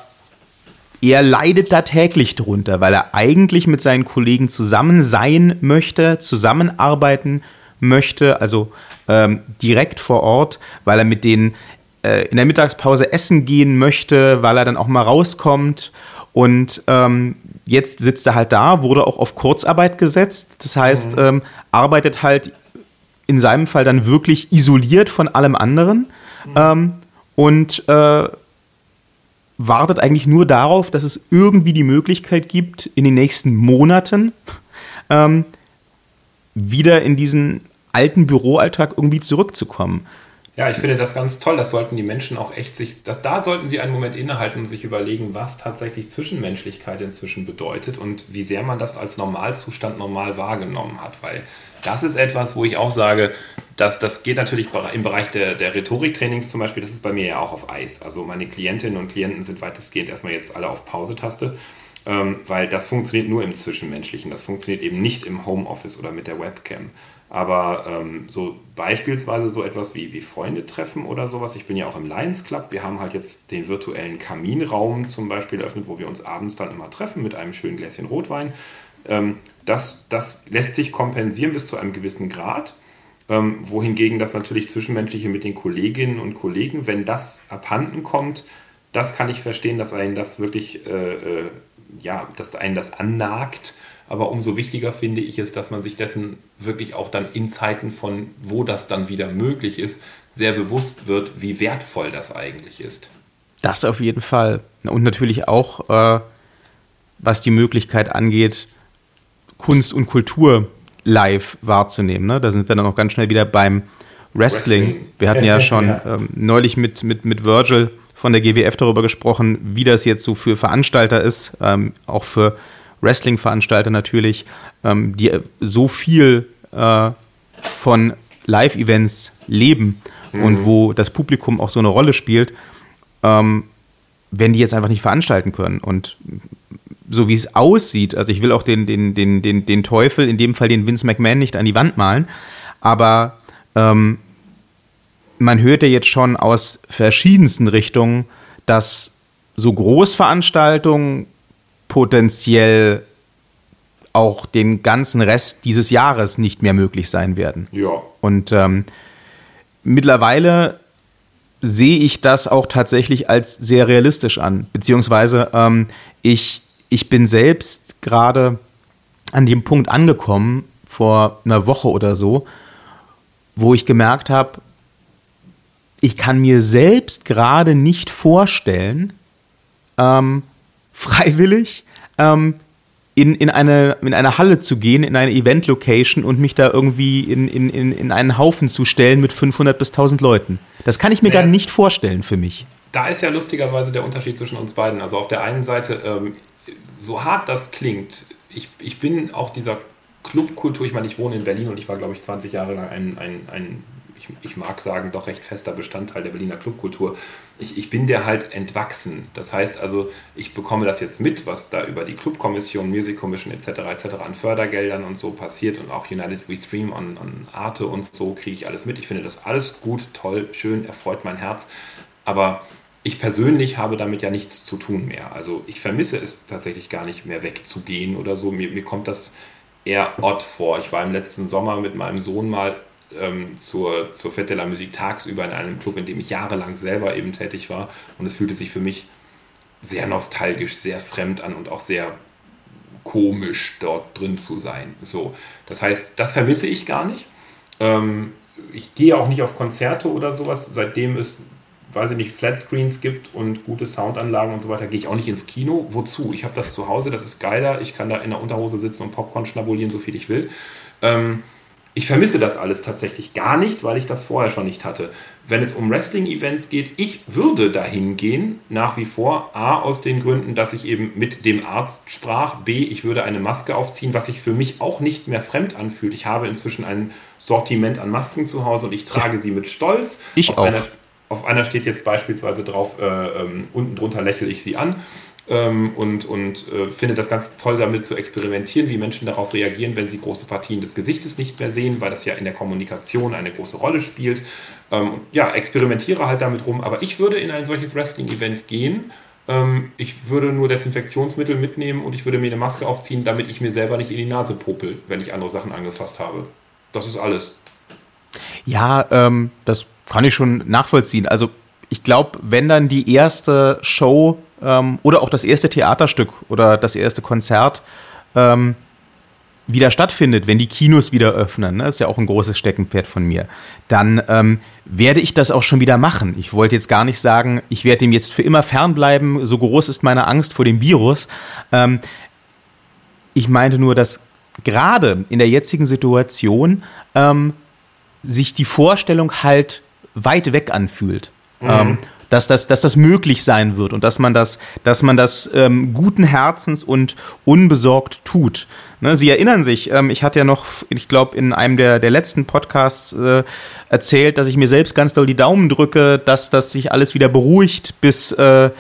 er leidet da täglich drunter, weil er eigentlich mit seinen Kollegen zusammen sein möchte, zusammenarbeiten möchte, also ähm, direkt vor Ort, weil er mit denen äh, in der Mittagspause essen gehen möchte, weil er dann auch mal rauskommt. Und ähm, jetzt sitzt er halt da, wurde auch auf Kurzarbeit gesetzt. Das heißt, mhm. ähm, arbeitet halt in seinem Fall dann wirklich isoliert von allem anderen. Mhm. Ähm, und äh, wartet eigentlich nur darauf, dass es irgendwie die Möglichkeit gibt, in den nächsten Monaten ähm, wieder in diesen alten Büroalltag irgendwie zurückzukommen. Ja, ich finde das ganz toll. Das sollten die Menschen auch echt sich, das, da sollten sie einen Moment innehalten und sich überlegen, was tatsächlich Zwischenmenschlichkeit inzwischen bedeutet und wie sehr man das als Normalzustand normal wahrgenommen hat. Weil das ist etwas, wo ich auch sage, dass das geht natürlich im Bereich der, der Rhetoriktrainings zum Beispiel, das ist bei mir ja auch auf Eis. Also meine Klientinnen und Klienten sind weitestgehend erstmal jetzt alle auf Pause-Taste, ähm, weil das funktioniert nur im Zwischenmenschlichen. Das funktioniert eben nicht im Homeoffice oder mit der Webcam. Aber ähm, so beispielsweise so etwas wie, wie Freunde treffen oder sowas. Ich bin ja auch im Lions Club. Wir haben halt jetzt den virtuellen Kaminraum zum Beispiel eröffnet, wo wir uns abends dann immer treffen mit einem schönen Gläschen Rotwein. Ähm, das, das lässt sich kompensieren bis zu einem gewissen Grad. Ähm, wohingegen das natürlich Zwischenmenschliche mit den Kolleginnen und Kollegen, wenn das abhanden kommt, das kann ich verstehen, dass einen das wirklich, äh, äh, ja, dass einen das annagt. Aber umso wichtiger finde ich es, dass man sich dessen wirklich auch dann in Zeiten von, wo das dann wieder möglich ist, sehr bewusst wird, wie wertvoll das eigentlich ist. Das auf jeden Fall. Und natürlich auch, äh, was die Möglichkeit angeht, Kunst und Kultur live wahrzunehmen. Ne? Da sind wir dann auch ganz schnell wieder beim Wrestling. Wrestling. Wir hatten ja schon. Ähm, neulich mit, mit, mit Virgil von der GWF darüber gesprochen, wie das jetzt so für Veranstalter ist, ähm, auch für Wrestling-Veranstalter natürlich, ähm, die so viel äh, von Live-Events leben mhm. und wo das Publikum auch so eine Rolle spielt, ähm, wenn die jetzt einfach nicht veranstalten können. Und so wie es aussieht, also ich will auch den, den, den, den, den Teufel, in dem Fall den Vince McMahon, nicht an die Wand malen, aber ähm, man hört ja jetzt schon aus verschiedensten Richtungen, dass so Großveranstaltungen potenziell auch den ganzen Rest dieses Jahres nicht mehr möglich sein werden. Ja. Und ähm, mittlerweile sehe ich das auch tatsächlich als sehr realistisch an. Beziehungsweise ähm, ich, ich bin selbst gerade an dem Punkt angekommen, vor einer Woche oder so, wo ich gemerkt habe, ich kann mir selbst gerade nicht vorstellen, ähm, freiwillig ähm, in, in, eine, in eine Halle zu gehen, in eine Event-Location und mich da irgendwie in, in, in, in einen Haufen zu stellen mit 500 bis 1000 Leuten. Das kann ich mir ja. gar nicht vorstellen für mich. Da ist ja lustigerweise der Unterschied zwischen uns beiden. Also auf der einen Seite, ähm, so hart das klingt, ich, ich bin auch dieser Clubkultur, ich meine, ich wohne in Berlin und ich war, glaube ich, 20 Jahre lang ein, ein, ein ich, ich, mag sagen, doch recht fester Bestandteil der Berliner Clubkultur. Ich, ich, bin der halt entwachsen. Das heißt also, ich bekomme das jetzt mit, was da über die Clubkommission, Music Commission etc. etc. an Fördergeldern und so passiert und auch United We Stream an, an Arte und so kriege ich alles mit. Ich finde das alles gut, toll, schön, erfreut mein Herz. Aber ich persönlich habe damit ja nichts zu tun mehr. Also ich vermisse es tatsächlich gar nicht mehr wegzugehen oder so. Mir, mir kommt das eher odd vor. Ich war im letzten Sommer mit meinem Sohn mal ähm, zur, zur Fête la Musique tagsüber in einem Club, in dem ich jahrelang selber eben tätig war. Und es fühlte sich für mich sehr nostalgisch, sehr fremd an und auch sehr komisch dort drin zu sein. So, das heißt, das vermisse ich gar nicht. Ähm, ich gehe auch nicht auf Konzerte oder sowas, seitdem es, weiß ich nicht, Flatscreens gibt und gute Soundanlagen und so weiter, gehe ich auch nicht ins Kino. Wozu? Ich habe das zu Hause, das ist geiler. Ich kann da in der Unterhose sitzen und Popcorn schnabulieren, so viel ich will. Ähm, ich vermisse das alles tatsächlich gar nicht, weil ich das vorher schon nicht hatte. Wenn es um Wrestling-Events geht, ich würde dahin gehen, nach wie vor. A, aus den Gründen, dass ich eben mit dem Arzt sprach. B, ich würde eine Maske aufziehen, was sich für mich auch nicht mehr fremd anfühlt. Ich habe inzwischen ein Sortiment an Masken zu Hause und ich trage sie mit Stolz. Ich auch. Auf einer steht jetzt beispielsweise drauf, äh, ähm, unten drunter lächle ich sie an ähm, und, und äh, finde das ganz toll, damit zu experimentieren, wie Menschen darauf reagieren, wenn sie große Partien des Gesichtes nicht mehr sehen, weil das ja in der Kommunikation eine große Rolle spielt. Ähm, ja, experimentiere halt damit rum, aber ich würde in ein solches Wrestling-Event gehen. Ähm, ich würde nur Desinfektionsmittel mitnehmen und ich würde mir eine Maske aufziehen, damit ich mir selber nicht in die Nase popel, wenn ich andere Sachen angefasst habe. Das ist alles. Ja, ähm, das kann ich schon nachvollziehen. Also ich glaube, wenn dann die erste Show ähm, oder auch das erste Theaterstück oder das erste Konzert ähm, wieder stattfindet, wenn die Kinos wieder öffnen, ne, ist ja auch ein großes Steckenpferd von mir, dann ähm, werde ich das auch schon wieder machen. Ich wollte jetzt gar nicht sagen, ich werde dem jetzt für immer fernbleiben, so groß ist meine Angst vor dem Virus. Ähm, ich meinte nur, dass gerade in der jetzigen Situation ähm, sich die Vorstellung halt weit weg anfühlt. Mhm. Ähm, dass das, dass das möglich sein wird und dass man das, dass man das ähm, guten Herzens und unbesorgt tut. Ne, Sie erinnern sich, ähm, ich hatte ja noch, ich glaube, in einem der, der letzten Podcasts äh, erzählt, dass ich mir selbst ganz doll die Daumen drücke, dass das sich alles wieder beruhigt bis, äh,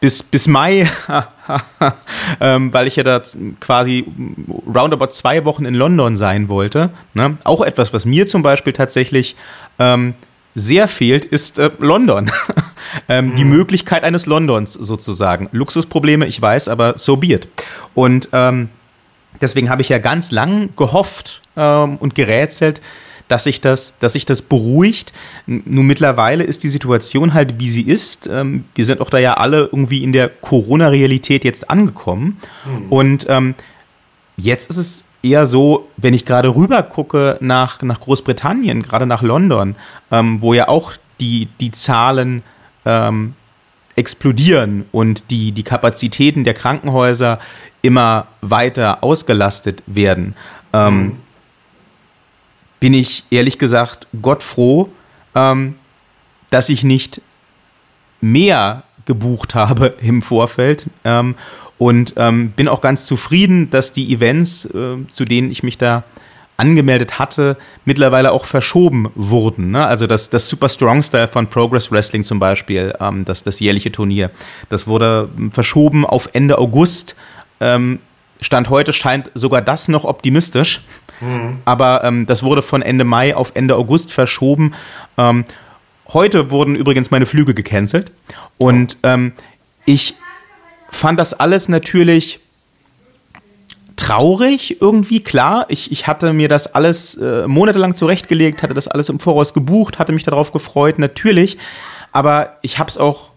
bis, bis Mai, ähm, weil ich ja da quasi roundabout zwei Wochen in London sein wollte. Ne? Auch etwas, was mir zum Beispiel tatsächlich ähm, sehr fehlt, ist äh, London. ähm, mhm. Die Möglichkeit eines Londons sozusagen. Luxusprobleme, ich weiß, aber so be it. Und ähm, deswegen habe ich ja ganz lang gehofft ähm, und gerätselt, dass sich das, dass sich das beruhigt. Nun mittlerweile ist die Situation halt, wie sie ist. Ähm, wir sind auch da ja alle irgendwie in der Corona-Realität jetzt angekommen. Mhm. Und ähm, jetzt ist es eher so, wenn ich gerade rüber gucke nach, nach Großbritannien, gerade nach London, ähm, wo ja auch die, die Zahlen ähm, explodieren und die, die Kapazitäten der Krankenhäuser immer weiter ausgelastet werden, ähm, mhm. bin ich ehrlich gesagt Gott froh, ähm, dass ich nicht mehr gebucht habe im Vorfeld. Ähm, und ähm, bin auch ganz zufrieden, dass die Events, äh, zu denen ich mich da angemeldet hatte, mittlerweile auch verschoben wurden. Ne? Also das, das Super Strong Style von Progress Wrestling zum Beispiel, ähm, das, das jährliche Turnier, das wurde verschoben auf Ende August. Ähm, Stand heute scheint sogar das noch optimistisch. Mhm. Aber ähm, das wurde von Ende Mai auf Ende August verschoben. Ähm, heute wurden übrigens meine Flüge gecancelt. Und ähm, ich fand das alles natürlich traurig irgendwie, klar. Ich, ich hatte mir das alles äh, monatelang zurechtgelegt, hatte das alles im Voraus gebucht, hatte mich darauf gefreut, natürlich. Aber ich habe es auch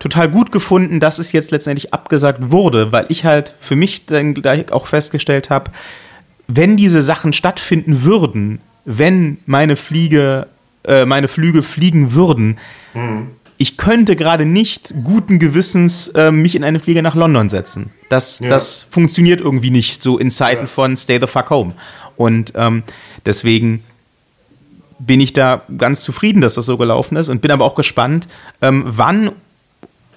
total gut gefunden, dass es jetzt letztendlich abgesagt wurde, weil ich halt für mich dann gleich auch festgestellt habe, wenn diese Sachen stattfinden würden, wenn meine Fliege, äh, meine Flüge fliegen würden, mhm ich könnte gerade nicht guten Gewissens äh, mich in eine Fliege nach London setzen. Das, ja. das funktioniert irgendwie nicht so in Zeiten ja. von Stay the fuck home. Und ähm, deswegen bin ich da ganz zufrieden, dass das so gelaufen ist und bin aber auch gespannt, ähm, wann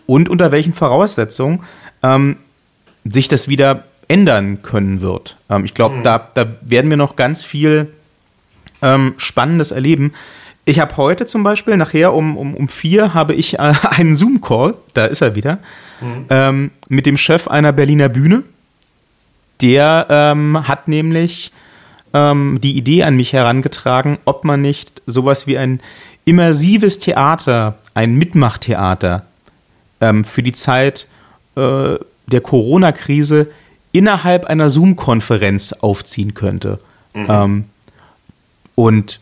und unter welchen Voraussetzungen ähm, sich das wieder ändern können wird. Ähm, ich glaube, mhm. da, da werden wir noch ganz viel ähm, Spannendes erleben. Ich habe heute zum Beispiel, nachher um, um, um vier, habe ich äh, einen Zoom-Call, da ist er wieder, mhm. ähm, mit dem Chef einer Berliner Bühne. Der ähm, hat nämlich ähm, die Idee an mich herangetragen, ob man nicht sowas wie ein immersives Theater, ein Mitmachtheater ähm, für die Zeit äh, der Corona-Krise innerhalb einer Zoom-Konferenz aufziehen könnte. Mhm. Ähm, und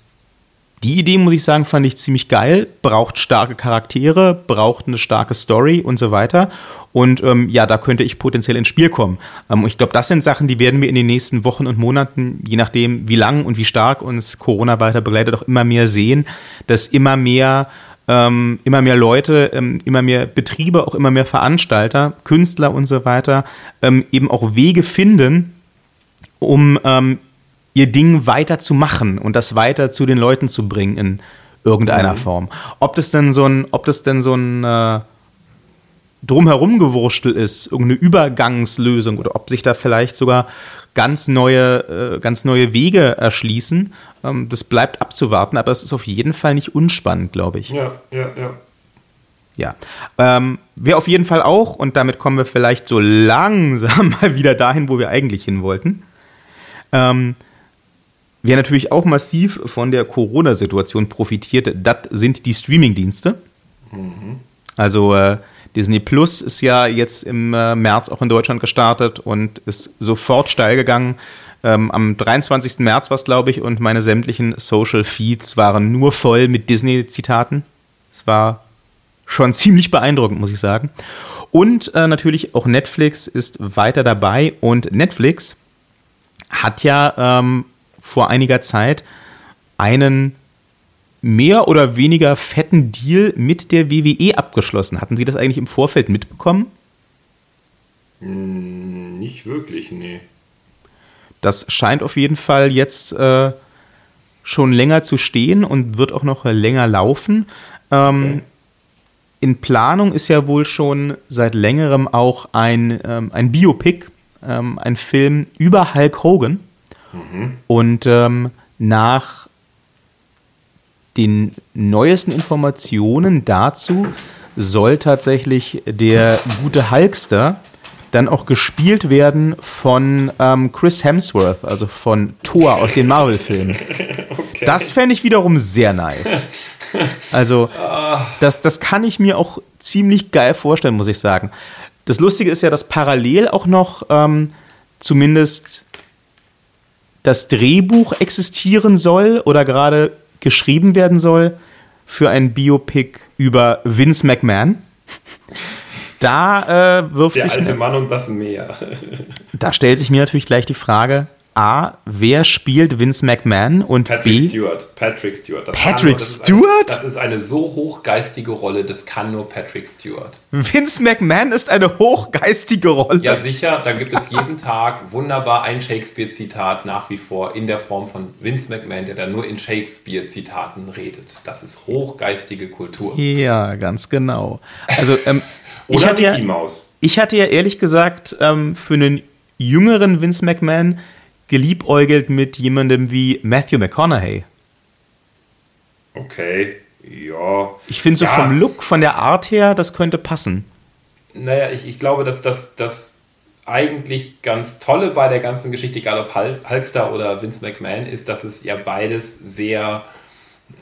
die Idee, muss ich sagen, fand ich ziemlich geil. Braucht starke Charaktere, braucht eine starke Story und so weiter. Und ähm, ja, da könnte ich potenziell ins Spiel kommen. Ähm, ich glaube, das sind Sachen, die werden wir in den nächsten Wochen und Monaten, je nachdem, wie lang und wie stark uns Corona weiter begleitet, auch immer mehr sehen, dass immer mehr ähm, immer mehr Leute, ähm, immer mehr Betriebe, auch immer mehr Veranstalter, Künstler und so weiter ähm, eben auch Wege finden, um ähm, ihr Ding weiter zu machen und das weiter zu den Leuten zu bringen in irgendeiner mhm. Form. Ob das denn so ein, ob das denn so ein äh, drumherum gewurstel ist, irgendeine Übergangslösung oder ob sich da vielleicht sogar ganz neue, äh, ganz neue Wege erschließen, ähm, das bleibt abzuwarten, aber es ist auf jeden Fall nicht unspannend, glaube ich. Ja, ja, ja. Ja. Ähm, Wer auf jeden Fall auch, und damit kommen wir vielleicht so langsam mal wieder dahin, wo wir eigentlich hin wollten. Ähm, Wer natürlich auch massiv von der Corona-Situation profitiert, das sind die Streaming-Dienste. Mhm. Also äh, Disney Plus ist ja jetzt im äh, März auch in Deutschland gestartet und ist sofort steil gegangen. Ähm, am 23. März war es, glaube ich, und meine sämtlichen Social Feeds waren nur voll mit Disney-Zitaten. Es war schon ziemlich beeindruckend, muss ich sagen. Und äh, natürlich auch Netflix ist weiter dabei und Netflix hat ja ähm, vor einiger Zeit einen mehr oder weniger fetten Deal mit der WWE abgeschlossen. Hatten Sie das eigentlich im Vorfeld mitbekommen? Hm, nicht wirklich, nee. Das scheint auf jeden Fall jetzt äh, schon länger zu stehen und wird auch noch länger laufen. Ähm, okay. In Planung ist ja wohl schon seit längerem auch ein, ähm, ein Biopic, ähm, ein Film über Hulk Hogan. Mhm. Und ähm, nach den neuesten Informationen dazu soll tatsächlich der gute Hulkster dann auch gespielt werden von ähm, Chris Hemsworth, also von Thor aus den Marvel-Filmen. Okay. Das fände ich wiederum sehr nice. Also, das, das kann ich mir auch ziemlich geil vorstellen, muss ich sagen. Das Lustige ist ja, dass parallel auch noch ähm, zumindest das Drehbuch existieren soll oder gerade geschrieben werden soll für ein Biopic über Vince McMahon. Da äh, wirft Der sich. Der alte Mann und das Meer. da stellt sich mir natürlich gleich die Frage, A, wer spielt Vince McMahon und Patrick B. Stewart. Patrick Stewart. Das Patrick nur, das Stewart? Ist eine, das ist eine so hochgeistige Rolle, das kann nur Patrick Stewart. Vince McMahon ist eine hochgeistige Rolle. Ja, sicher. Da gibt es jeden Tag wunderbar ein Shakespeare-Zitat nach wie vor in der Form von Vince McMahon, der da nur in Shakespeare-Zitaten redet. Das ist hochgeistige Kultur. Ja, ganz genau. Also, ähm, ich, Oder hatte ja, Mickey Mouse. ich hatte ja ehrlich gesagt ähm, für einen jüngeren Vince McMahon geliebäugelt mit jemandem wie Matthew McConaughey. Okay, ja. Ich finde so Ja. vom Look, von der Art her, das könnte passen. Naja, ich, ich glaube, dass das, das eigentlich ganz Tolle bei der ganzen Geschichte, egal ob Hul- Hulkster oder Vince McMahon, ist, dass es ja beides sehr,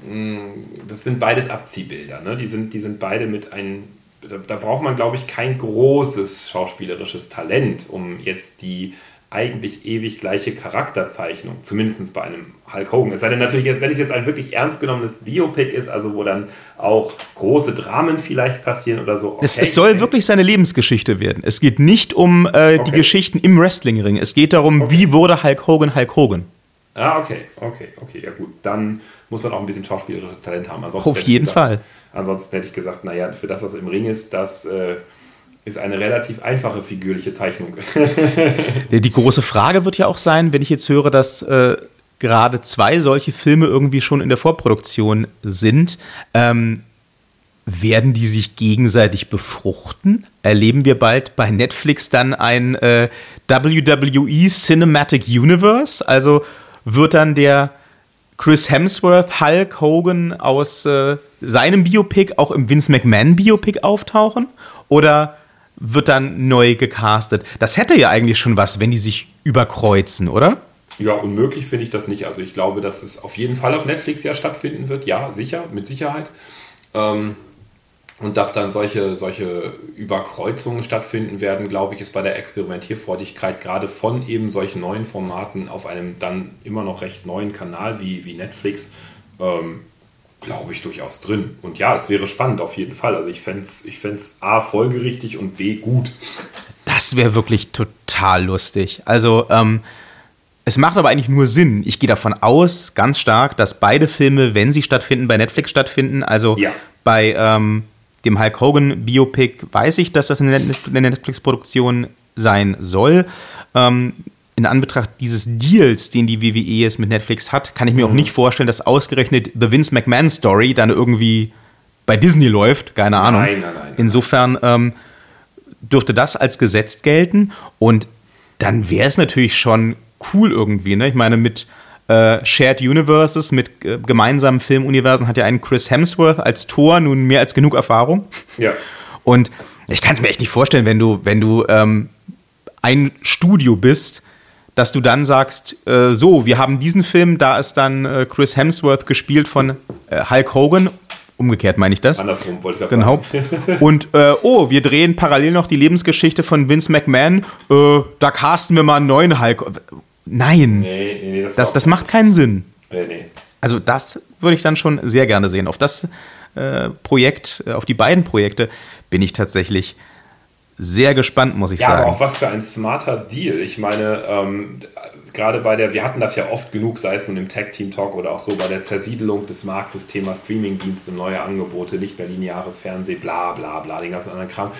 mh, das sind beides Abziehbilder. Ne? Die, sind, die sind beide mit einem, da, da braucht man, glaube ich, kein großes schauspielerisches Talent, um jetzt die eigentlich ewig gleiche Charakterzeichnung, zumindest bei einem Hulk Hogan. Es sei denn natürlich, wenn es jetzt ein wirklich ernst genommenes Biopic ist, also wo dann auch große Dramen vielleicht passieren oder so. Es, okay, es soll okay. wirklich seine Lebensgeschichte werden. Es geht nicht um äh, die Okay. Geschichten im Wrestlingring. Es geht darum, wie wurde Hulk Hogan Hulk Hogan. Ah, okay, okay, okay, ja gut. Dann muss man auch ein bisschen schauspielerisches Talent haben. Ansonsten Auf jeden gesagt, Fall. Ansonsten hätte ich gesagt, naja, für das, was im Ring ist, das äh, ist eine relativ einfache figürliche Zeichnung. Die große Frage wird ja auch sein, wenn ich jetzt höre, dass äh, gerade zwei solche Filme irgendwie schon in der Vorproduktion sind, ähm, werden die sich gegenseitig befruchten? Erleben wir bald bei Netflix dann ein äh, WWE Cinematic Universe? Also wird dann der Chris Hemsworth Hulk Hogan aus äh, seinem Biopic auch im Vince McMahon Biopic auftauchen? Oder wird dann neu gecastet? Das hätte ja eigentlich schon was, wenn die sich überkreuzen, oder? ja, unmöglich finde ich das nicht. Also ich glaube, dass es auf jeden Fall auf Netflix ja stattfinden wird. Ja, sicher, mit Sicherheit. Ähm, und dass dann solche, solche Überkreuzungen stattfinden werden, glaube ich, ist bei der Experimentierfreudigkeit gerade von eben solchen neuen Formaten auf einem dann immer noch recht neuen Kanal wie, wie Netflix, ähm, glaube ich, durchaus drin. Und ja, es wäre spannend auf jeden Fall. Also ich fände es ich fänd's A, folgerichtig und B, gut. Das wäre wirklich total lustig. Also, ähm, es macht aber eigentlich nur Sinn. Ich gehe davon aus, ganz stark, dass beide Filme, wenn sie stattfinden, bei Netflix stattfinden. Also Ja. bei ähm, dem Hulk Hogan Biopic weiß ich, dass das eine Net- eine Netflix-Produktion sein soll. Ähm, in Anbetracht dieses Deals, den die WWE jetzt mit Netflix hat, kann ich mir auch nicht vorstellen, dass ausgerechnet The Vince McMahon Story dann irgendwie bei Disney läuft. Keine Ahnung. Nein, nein, nein. Insofern ähm, dürfte das als gesetzt gelten und dann wäre es natürlich schon cool irgendwie. Ne? Ich meine, mit äh, Shared Universes, mit äh, gemeinsamen Filmuniversen hat ja ein Chris Hemsworth als Tor nun mehr als genug Erfahrung. Ja. Und ich kann es mir echt nicht vorstellen, wenn du, wenn du ähm, ein Studio bist, dass du dann sagst, äh, so, wir haben diesen Film, da ist dann äh, Chris Hemsworth gespielt von äh, Hulk Hogan. Umgekehrt meine ich das. Andersrum wollte ich Genau. sagen. Und äh, oh, wir drehen parallel noch die Lebensgeschichte von Vince McMahon. Äh, da casten wir mal einen neuen Hulk. Nein, Nee, nee, nee, das, das, das macht keinen Sinn. Äh, nee. Also das würde ich dann schon sehr gerne sehen. Auf das äh, Projekt, auf die beiden Projekte bin ich tatsächlich sehr gespannt, muss ich Ja, aber sagen. auch was für ein smarter Deal. Ich meine, ähm, gerade bei der, wir hatten das ja oft genug, sei es nun im Tag Team Talk oder auch so bei der Zersiedelung des Marktes, Thema Streamingdienste, neue Angebote, nicht mehr lineares Fernsehen, bla bla bla, den ganzen anderen Kram.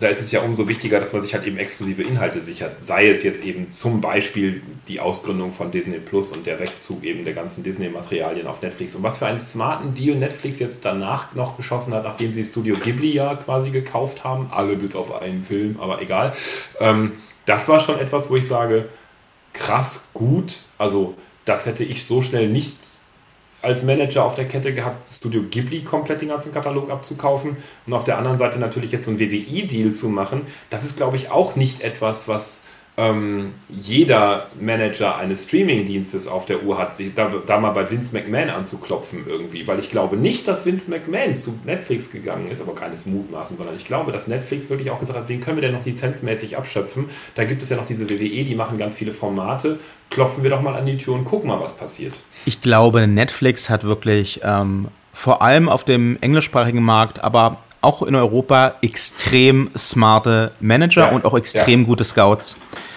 Da ist es ja umso wichtiger, dass man sich halt eben exklusive Inhalte sichert. Sei es jetzt eben zum Beispiel die Ausgründung von Disney Plus und der Wegzug eben der ganzen Disney-Materialien auf Netflix. Und was für einen smarten Deal Netflix jetzt danach noch geschossen hat, nachdem sie Studio Ghibli ja quasi gekauft haben. Alle bis auf einen Film, aber egal. Ähm, das war schon etwas, wo ich sage, krass gut. Also, das hätte ich so schnell nicht als Manager auf der Kette gehabt, Studio Ghibli komplett den ganzen Katalog abzukaufen und auf der anderen Seite natürlich jetzt so einen WWE-Deal zu machen. Das ist, glaube ich, auch nicht etwas, was ähm, jeder Manager eines Streaming-Dienstes auf der Uhr hat, sich da, da mal bei Vince McMahon anzuklopfen irgendwie. Weil ich glaube nicht, dass Vince McMahon zu Netflix gegangen ist, aber keines Mutmaßen, sondern ich glaube, dass Netflix wirklich auch gesagt hat, wen können wir denn noch lizenzmäßig abschöpfen? Da gibt es ja noch diese WWE, die machen ganz viele Formate. Klopfen wir doch mal an die Tür und gucken mal, was passiert. Ich glaube, Netflix hat wirklich ähm, vor allem auf dem englischsprachigen Markt, aber auch in Europa extrem smarte Manager Ja, und auch extrem ja. gute Scouts.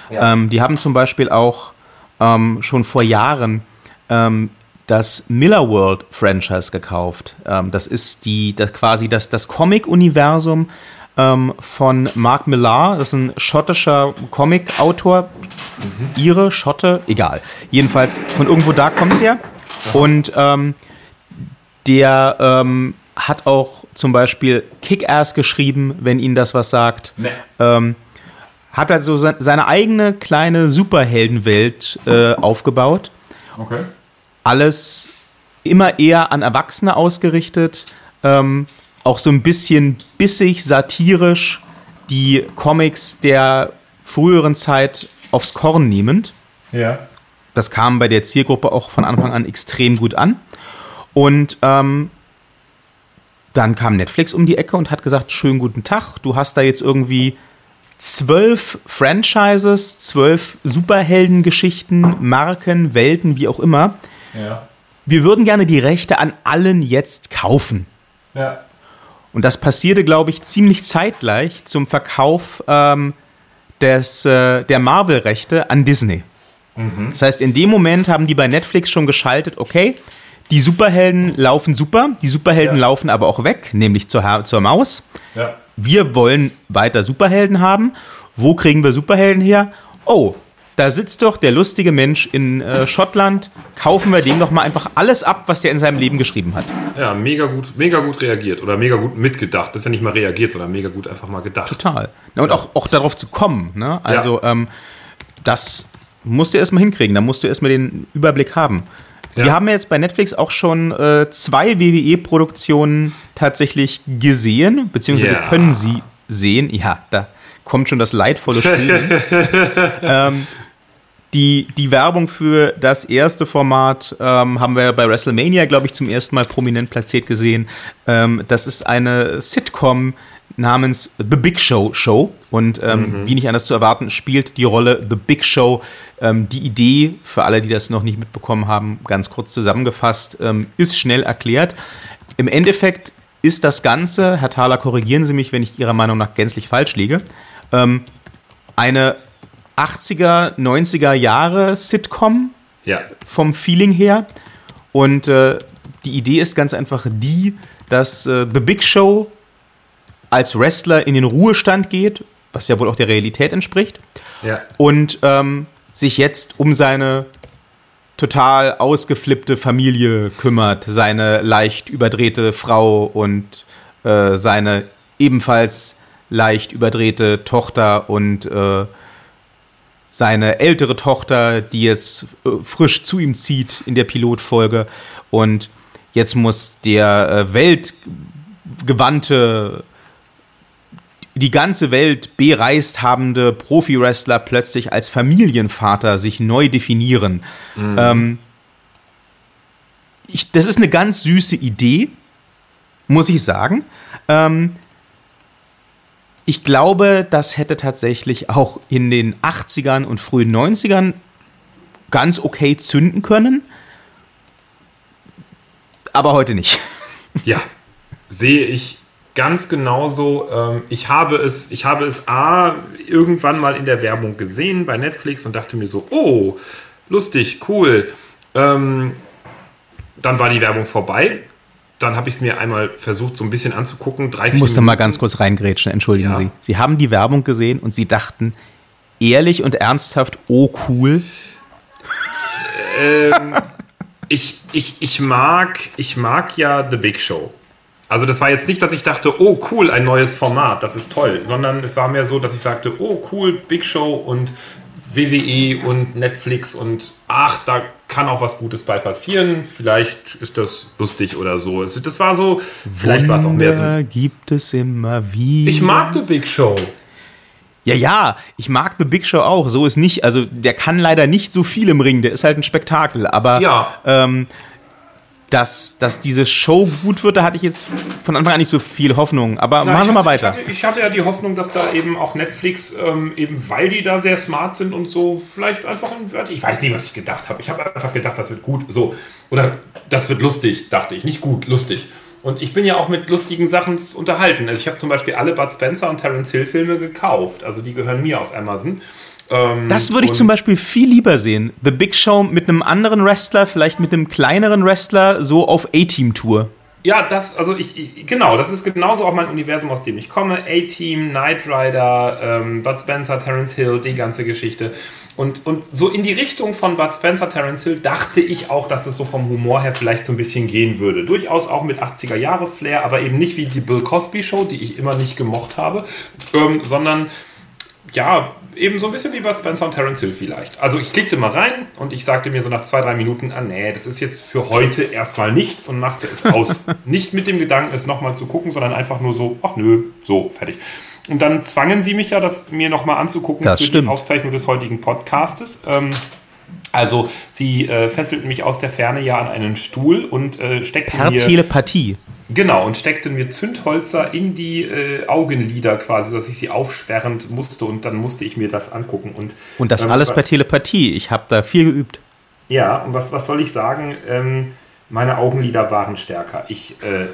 Ja. Ähm, die haben zum Beispiel auch ähm, schon vor Jahren ähm, das Miller World Franchise gekauft. Ähm, das ist die, das quasi das, das Comic-Universum ähm, von Mark Millar. Das ist ein schottischer Comic-Autor. Mhm. Ihre, Schotte, egal. Jedenfalls von irgendwo da kommt der. Und ähm, der hat auch zum Beispiel Kick-Ass geschrieben, wenn Ihnen das was sagt. Nee. Ähm, hat also seine eigene kleine Superheldenwelt äh, aufgebaut. Okay. Alles immer eher an Erwachsene ausgerichtet. Ähm, auch so ein bisschen bissig, satirisch die Comics der früheren Zeit aufs Korn nehmend. Ja. Das kam bei der Zielgruppe auch von Anfang an extrem gut an. Und ähm, dann kam Netflix um die Ecke und hat gesagt, schönen guten Tag, du hast da jetzt irgendwie zwölf Franchises, zwölf Superheldengeschichten, Marken, Welten, wie auch immer. Ja. Wir würden gerne die Rechte an allen jetzt kaufen. Ja. Und das passierte, glaube ich, ziemlich zeitgleich zum Verkauf ähm, des, äh, der Marvel-Rechte an Disney. Mhm. Das heißt, in dem Moment haben die bei Netflix schon geschaltet, okay, die Superhelden laufen super, die Superhelden ja. laufen aber auch weg, nämlich zur, zur Maus. Ja. Wir wollen weiter Superhelden haben. Wo kriegen wir Superhelden her? Oh, da sitzt doch der lustige Mensch in äh, Schottland. Kaufen wir dem doch mal einfach alles ab, was der in seinem Leben geschrieben hat. Ja, mega gut, mega gut reagiert oder mega gut mitgedacht. Das ist ja nicht mal reagiert, sondern mega gut einfach mal gedacht. Total. Ja, und ja. auch, auch darauf zu kommen. Ne? Also, ja. ähm, das musst du erstmal hinkriegen. Da musst du erstmal den Überblick haben. Ja. Wir haben jetzt bei Netflix auch schon äh, zwei WWE-Produktionen tatsächlich gesehen, beziehungsweise yeah. können sie sehen. Ja, da kommt schon das leidvolle Spiel. ähm, die, die Werbung für das erste Format ähm, haben wir bei WrestleMania, glaube ich, zum ersten Mal prominent platziert gesehen. Ähm, das ist eine Sitcom, namens The Big Show Show. Und ähm, mhm. wie nicht anders zu erwarten, spielt die Rolle The Big Show. Ähm, die Idee, für alle, die das noch nicht mitbekommen haben, ganz kurz zusammengefasst, ähm, ist schnell erklärt. Im Endeffekt ist das Ganze, Herr Thaler, korrigieren Sie mich, wenn ich Ihrer Meinung nach gänzlich falsch liege, ähm, eine 80er, 90er Jahre Sitcom ja. vom Feeling her. Und äh, die Idee ist ganz einfach die, dass äh, The Big Show als Wrestler in den Ruhestand geht, was ja wohl auch der Realität entspricht, ja. und ähm, sich jetzt um seine total ausgeflippte Familie kümmert, seine leicht überdrehte Frau und äh, seine ebenfalls leicht überdrehte Tochter und äh, seine ältere Tochter, die jetzt äh, frisch zu ihm zieht in der Pilotfolge und jetzt muss der äh, weltgewandte die ganze Welt bereist habende Profi-Wrestler plötzlich als Familienvater sich neu definieren. Mhm. Ähm, ich, das ist eine ganz süße Idee, muss ich sagen. Ähm, ich glaube, das hätte tatsächlich auch in den 80ern und frühen 90ern ganz okay zünden können. Aber heute nicht. Ja, sehe ich ganz genauso. Ähm, ich habe es, ich habe es A, irgendwann mal in der Werbung gesehen bei Netflix und dachte mir so, oh, lustig, cool. Ähm, dann war die Werbung vorbei. Dann habe ich es mir einmal versucht, so ein bisschen anzugucken. Drei, ich muss da mal ganz kurz reingrätschen, entschuldigen ja. Sie. Sie haben die Werbung gesehen und Sie dachten ehrlich und ernsthaft, oh cool. Ähm, ich, ich, ich, mag, ich mag ja The Big Show. Also das war jetzt nicht, dass ich dachte, oh cool, ein neues Format, das ist toll, sondern es war mehr so, dass ich sagte, oh cool, Big Show und WWE und Netflix und ach, da kann auch was Gutes bei passieren. Vielleicht ist das lustig oder so. Das war so, vielleicht war es auch mehr so. gibt es immer wieder. Ich mag The Big Show. Ja, ja, ich mag The Big Show auch. So ist nicht, also der kann leider nicht so viel im Ring, der ist halt ein Spektakel. Aber ja. ähm, dass, dass diese Show gut wird, da hatte ich jetzt von Anfang an nicht so viel Hoffnung. Aber Na, machen wir mal weiter. Ich hatte, ich hatte, ja die Hoffnung, dass da eben auch Netflix, ähm, eben weil die da sehr smart sind und so, vielleicht einfach ein Wörter. Ich weiß nicht, was ich gedacht habe. Ich habe einfach gedacht, das wird gut. So. Oder das wird lustig, dachte ich. Nicht gut, lustig. Und ich bin ja auch mit lustigen Sachen unterhalten. Also ich habe zum Beispiel alle Bud Spencer und Terence Hill Filme gekauft. Also die gehören mir auf Amazon. Ähm, das würde ich zum Beispiel viel lieber sehen. The Big Show mit einem anderen Wrestler, vielleicht mit einem kleineren Wrestler, so auf A-Team-Tour. Ja, das, also ich, ich, genau, das ist genauso auch mein Universum, aus dem ich komme. A-Team, Knight Rider, ähm, Bud Spencer, Terence Hill, die ganze Geschichte. Und, und so in die Richtung von Bud Spencer, Terence Hill dachte ich auch, dass es so vom Humor her vielleicht so ein bisschen gehen würde. Durchaus auch mit 80er-Jahre-Flair, aber eben nicht wie die Bill Cosby Show, die ich immer nicht gemocht habe, ähm, sondern ja, eben so ein bisschen wie bei Spencer und Terence Hill vielleicht. Also ich klickte mal rein und ich sagte mir so nach zwei, drei Minuten, ah nee, das ist jetzt für heute erstmal nichts und machte es aus. Nicht mit dem Gedanken, es nochmal zu gucken, sondern einfach nur so, ach nö, so, fertig. Und dann zwangen sie mich ja, das mir nochmal anzugucken das für stimmt. die Aufzeichnung des heutigen Podcastes. Ähm, also sie äh, fesselten mich aus der Ferne ja an einen Stuhl und äh, steckten per mir... Telepathie. Genau, und steckten mir Zündholzer in die äh, Augenlider quasi, dass ich sie aufsperren musste und dann musste ich mir das angucken. Und, und das ähm, alles per Telepathie. Ich habe da viel geübt. Ja, und was, was soll ich sagen? Ähm, meine Augenlider waren stärker. Ich, äh,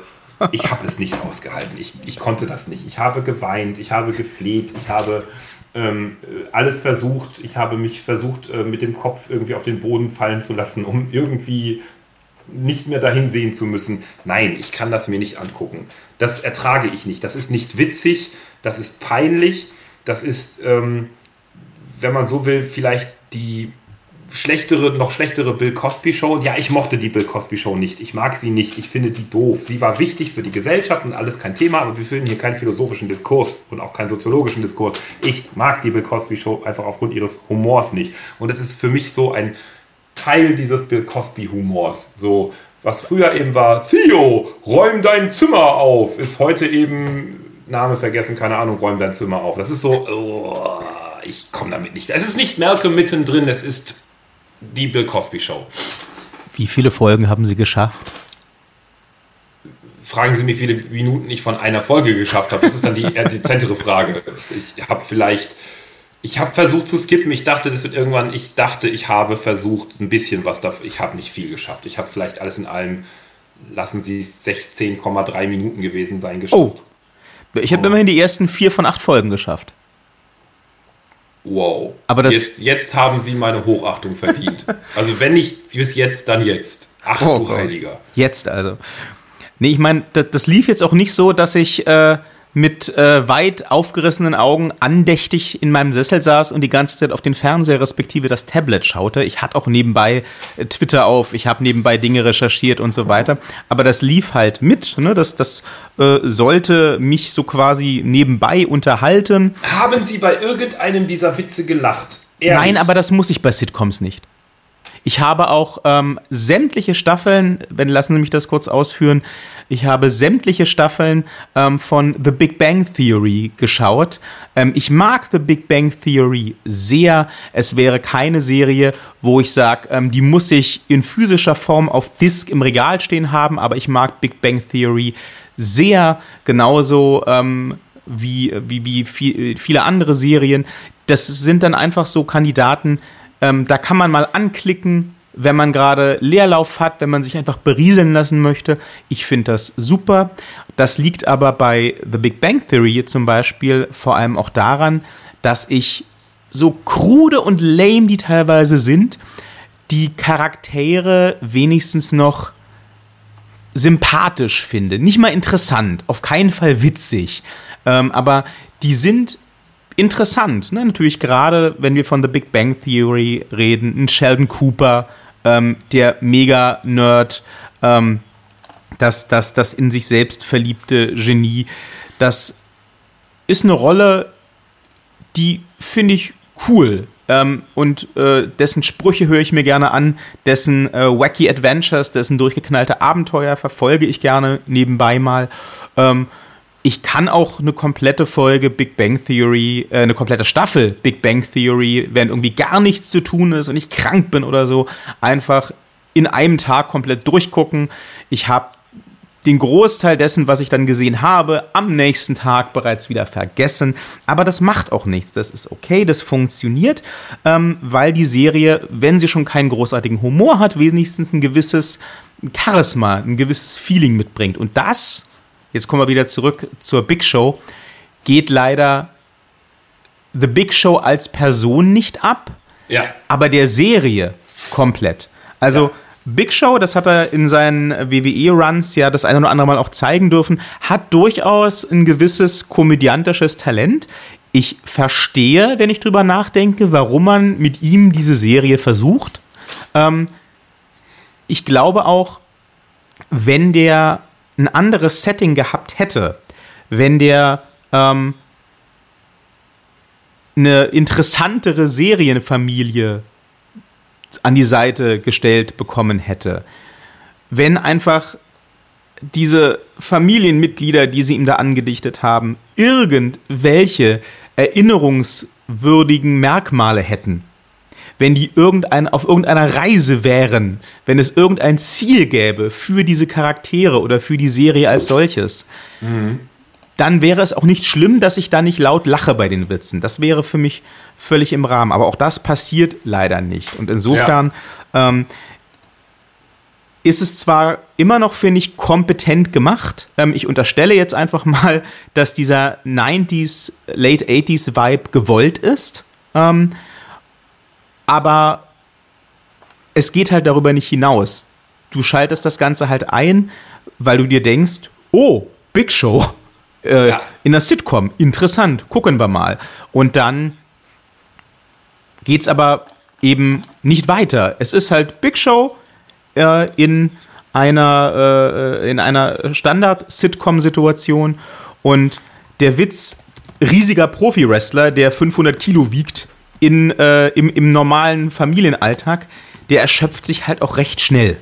ich habe es nicht ausgehalten. Ich, ich konnte das nicht. Ich habe geweint, ich habe gefleht, ich habe ähm, alles versucht. Ich habe mich versucht, äh, mit dem Kopf irgendwie auf den Boden fallen zu lassen, um irgendwie nicht mehr dahin sehen zu müssen. Nein, ich kann das mir nicht angucken. Das ertrage ich nicht. Das ist nicht witzig, das ist peinlich, das ist, ähm, wenn man so will, vielleicht die schlechtere, noch schlechtere Bill Cosby Show. Ja, ich mochte die Bill Cosby Show nicht. Ich mag sie nicht. Ich finde die doof. Sie war wichtig für die Gesellschaft und alles kein Thema, aber wir führen hier keinen philosophischen Diskurs und auch keinen soziologischen Diskurs. Ich mag die Bill Cosby Show einfach aufgrund ihres Humors nicht. Und es ist für mich so ein Teil dieses Bill Cosby-Humors. So, was früher eben war, Theo, räum dein Zimmer auf, ist heute eben, Name vergessen, keine Ahnung, räum dein Zimmer auf. Das ist so, oh, ich komme damit nicht. Es ist nicht Malcolm mittendrin, es ist die Bill Cosby Show. Wie viele Folgen haben Sie geschafft? Fragen Sie mich, wie viele Minuten ich von einer Folge geschafft habe. Das ist dann die eher dezentere Frage. Ich habe vielleicht ich habe versucht zu skippen. Ich dachte, das wird irgendwann. Ich dachte, ich habe versucht, ein bisschen was dafür. Ich habe nicht viel geschafft. Ich habe vielleicht alles in allem, lassen Sie es 16,3 Minuten gewesen sein, geschafft. Oh. Ich habe oh. immerhin die ersten vier von acht Folgen geschafft. Wow. Aber das jetzt, jetzt haben Sie meine Hochachtung verdient. also, wenn nicht bis jetzt, dann jetzt. Ach oh, du Heiliger. Jetzt also. Nee, ich meine, das, das, lief jetzt auch nicht so, dass ich. Äh, mit äh, weit aufgerissenen Augen andächtig in meinem Sessel saß und die ganze Zeit auf den Fernseher respektive das Tablet schaute. Ich hatte auch nebenbei äh, Twitter auf, ich habe nebenbei Dinge recherchiert und so weiter. Aber das lief halt mit. Ne? Das, das äh, sollte mich so quasi nebenbei unterhalten. Haben Sie bei irgendeinem dieser Witze gelacht? Ehrlich? Nein, aber das muss ich bei Sitcoms nicht. Ich habe auch ähm, sämtliche Staffeln, wenn lassen Sie mich das kurz ausführen, ich habe sämtliche Staffeln ähm, von The Big Bang Theory geschaut. Ähm, ich mag The Big Bang Theory sehr. Es wäre keine Serie, wo ich sage, ähm, die muss ich in physischer Form auf Disk im Regal stehen haben, aber ich mag Big Bang Theory sehr, genauso ähm, wie, wie, wie viel, viele andere Serien. Das sind dann einfach so Kandidaten, ähm, da kann man mal anklicken, wenn man gerade Leerlauf hat, wenn man sich einfach berieseln lassen möchte. Ich finde das super. Das liegt aber bei The Big Bang Theory zum Beispiel vor allem auch daran, dass ich so krude und lame die teilweise sind, die Charaktere wenigstens noch sympathisch finde. Nicht mal interessant, auf keinen Fall witzig. Ähm, aber die sind interessant. Ne? Natürlich gerade, wenn wir von The Big Bang Theory reden, ein Sheldon Cooper, ähm, der Mega-Nerd, ähm, das, das, das in sich selbst verliebte Genie, das ist eine Rolle, die finde ich cool. Ähm, und äh, dessen Sprüche höre ich mir gerne an, dessen äh, wacky Adventures, dessen durchgeknallte Abenteuer verfolge ich gerne nebenbei mal. Ähm, ich kann auch eine komplette Folge Big Bang Theory, äh, eine komplette Staffel Big Bang Theory, während irgendwie gar nichts zu tun ist und ich krank bin oder so, einfach in einem Tag komplett durchgucken. Ich habe den Großteil dessen, was ich dann gesehen habe, am nächsten Tag bereits wieder vergessen. Aber das macht auch nichts. Das ist okay, das funktioniert, ähm, weil die Serie, wenn sie schon keinen großartigen Humor hat, wenigstens ein gewisses Charisma, ein gewisses Feeling mitbringt. Und das jetzt kommen wir wieder zurück zur Big Show, geht leider The Big Show als Person nicht ab, Ja. aber der Serie komplett. Also Ja. Big Show, das hat er in seinen WWE-Runs ja das eine oder andere Mal auch zeigen dürfen, hat durchaus ein gewisses komödiantisches Talent. Ich verstehe, wenn ich drüber nachdenke, warum man mit ihm diese Serie versucht. Ähm, ich glaube auch, wenn der ein anderes Setting gehabt hätte, wenn der ähm, eine interessantere Serienfamilie an die Seite gestellt bekommen hätte. Wenn einfach diese Familienmitglieder, die sie ihm da angedichtet haben, irgendwelche erinnerungswürdigen Merkmale hätten. Wenn die irgendein, auf irgendeiner Reise wären, wenn es irgendein Ziel gäbe für diese Charaktere oder für die Serie als solches, dann wäre es auch nicht schlimm, dass ich da nicht laut lache bei den Witzen. Das wäre für mich völlig im Rahmen. Aber auch das passiert leider nicht. Und insofern ähm, ist es zwar immer noch, finde ich, kompetent gemacht. Ähm, ich unterstelle jetzt einfach mal, dass dieser 90s, Late 80s Vibe gewollt ist. Ähm, aber es geht halt darüber nicht hinaus. Du schaltest das Ganze halt ein, weil du dir denkst, oh, Big Show. Äh, Ja. In der Sitcom, interessant, gucken wir mal. Und dann geht's aber eben nicht weiter. Es ist halt Big Show äh, in einer, äh, in einer Standard-Sitcom-Situation und der Witz riesiger Profi-Wrestler, der 500 Kilo wiegt, in, äh, im, im normalen Familienalltag, der erschöpft sich halt auch recht schnell.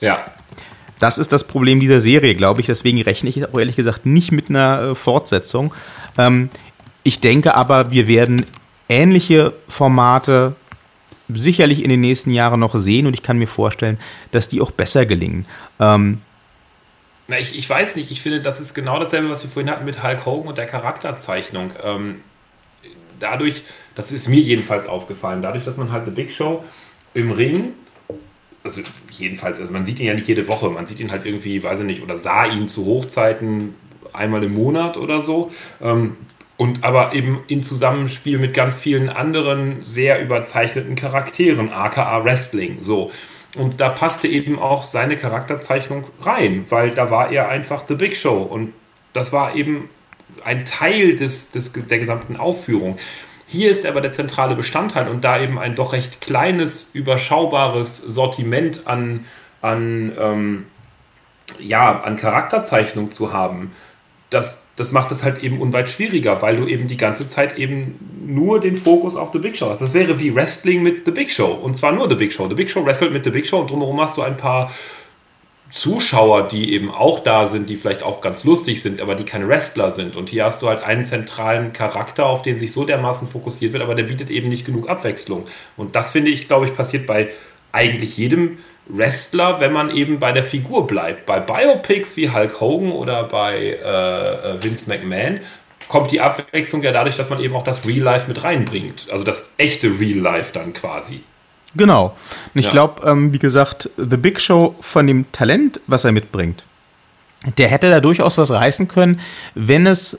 Ja. Das ist das Problem dieser Serie, glaube ich. Deswegen rechne ich auch ehrlich gesagt nicht mit einer äh, Fortsetzung. Ähm, ich denke aber, wir werden ähnliche Formate sicherlich in den nächsten Jahren noch sehen und ich kann mir vorstellen, dass die auch besser gelingen. Ähm, Na, ich, ich weiß nicht, ich finde, das ist genau dasselbe, was wir vorhin hatten mit Hulk Hogan und der Charakterzeichnung. Ähm, dadurch, das ist mir jedenfalls aufgefallen, dadurch, dass man halt The Big Show im Ring, also jedenfalls, also man sieht ihn ja nicht jede Woche, man sieht ihn halt irgendwie, weiß ich nicht, oder sah ihn zu Hochzeiten einmal im Monat oder so. Ähm, und aber eben in Zusammenspiel mit ganz vielen anderen sehr überzeichneten Charakteren, aka Wrestling, so. Und da passte eben auch seine Charakterzeichnung rein, weil da war er einfach The Big Show und das war eben ein Teil des, des, der gesamten Aufführung. Hier ist aber der zentrale Bestandteil und da eben ein doch recht kleines, überschaubares Sortiment an, an, ähm, ja, an Charakterzeichnung zu haben, das, das macht es halt eben unweit schwieriger, weil du eben die ganze Zeit eben nur den Fokus auf The Big Show hast. Das wäre wie Wrestling mit The Big Show. Und zwar nur The Big Show. The Big Show wrestelt mit The Big Show und drumherum hast du ein paar Zuschauer, die eben auch da sind, die vielleicht auch ganz lustig sind, aber die keine Wrestler sind. Und hier hast du halt einen zentralen Charakter, auf den sich so dermaßen fokussiert wird, aber der bietet eben nicht genug Abwechslung. Und das finde ich, glaube ich, passiert bei eigentlich jedem Wrestler, wenn man eben bei der Figur bleibt. Bei Biopics wie Hulk Hogan oder bei äh, Vince McMahon kommt die Abwechslung ja dadurch, dass man eben auch das Real Life mit reinbringt. Also das echte Real Life dann quasi. Genau. Und ich Ja. glaube, ähm, wie gesagt, The Big Show von dem Talent, was er mitbringt, der hätte da durchaus was reißen können, wenn es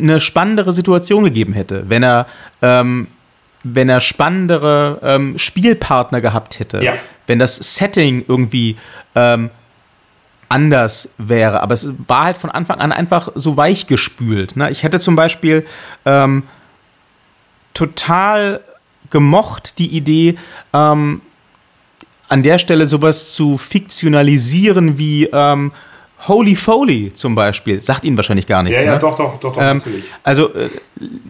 eine spannendere Situation gegeben hätte, wenn er, ähm, wenn er spannendere ähm, Spielpartner gehabt hätte, Ja. wenn das Setting irgendwie ähm, anders wäre. Aber es war halt von Anfang an einfach so weich gespült. Ne? Ich hätte zum Beispiel ähm, total gemocht, die Idee, ähm, an der Stelle sowas zu fiktionalisieren wie ähm, Holy Foley zum Beispiel. Sagt Ihnen wahrscheinlich gar nichts. ne? doch, doch, doch, Ähm, also äh,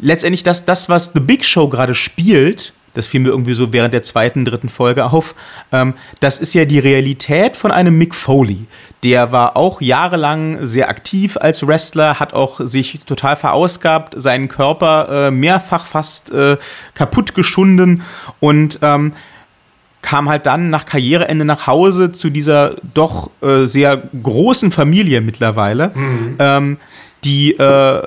letztendlich das, das, was The Big Show gerade spielt, das fiel mir irgendwie so während der zweiten, dritten Folge auf, ähm, das ist ja die Realität von einem Mick Foley. Der war auch jahrelang sehr aktiv als Wrestler, hat auch sich total verausgabt, seinen Körper äh, mehrfach fast äh, kaputt geschunden und ähm, kam halt dann nach Karriereende nach Hause zu dieser doch äh, sehr großen Familie mittlerweile, ähm, die äh,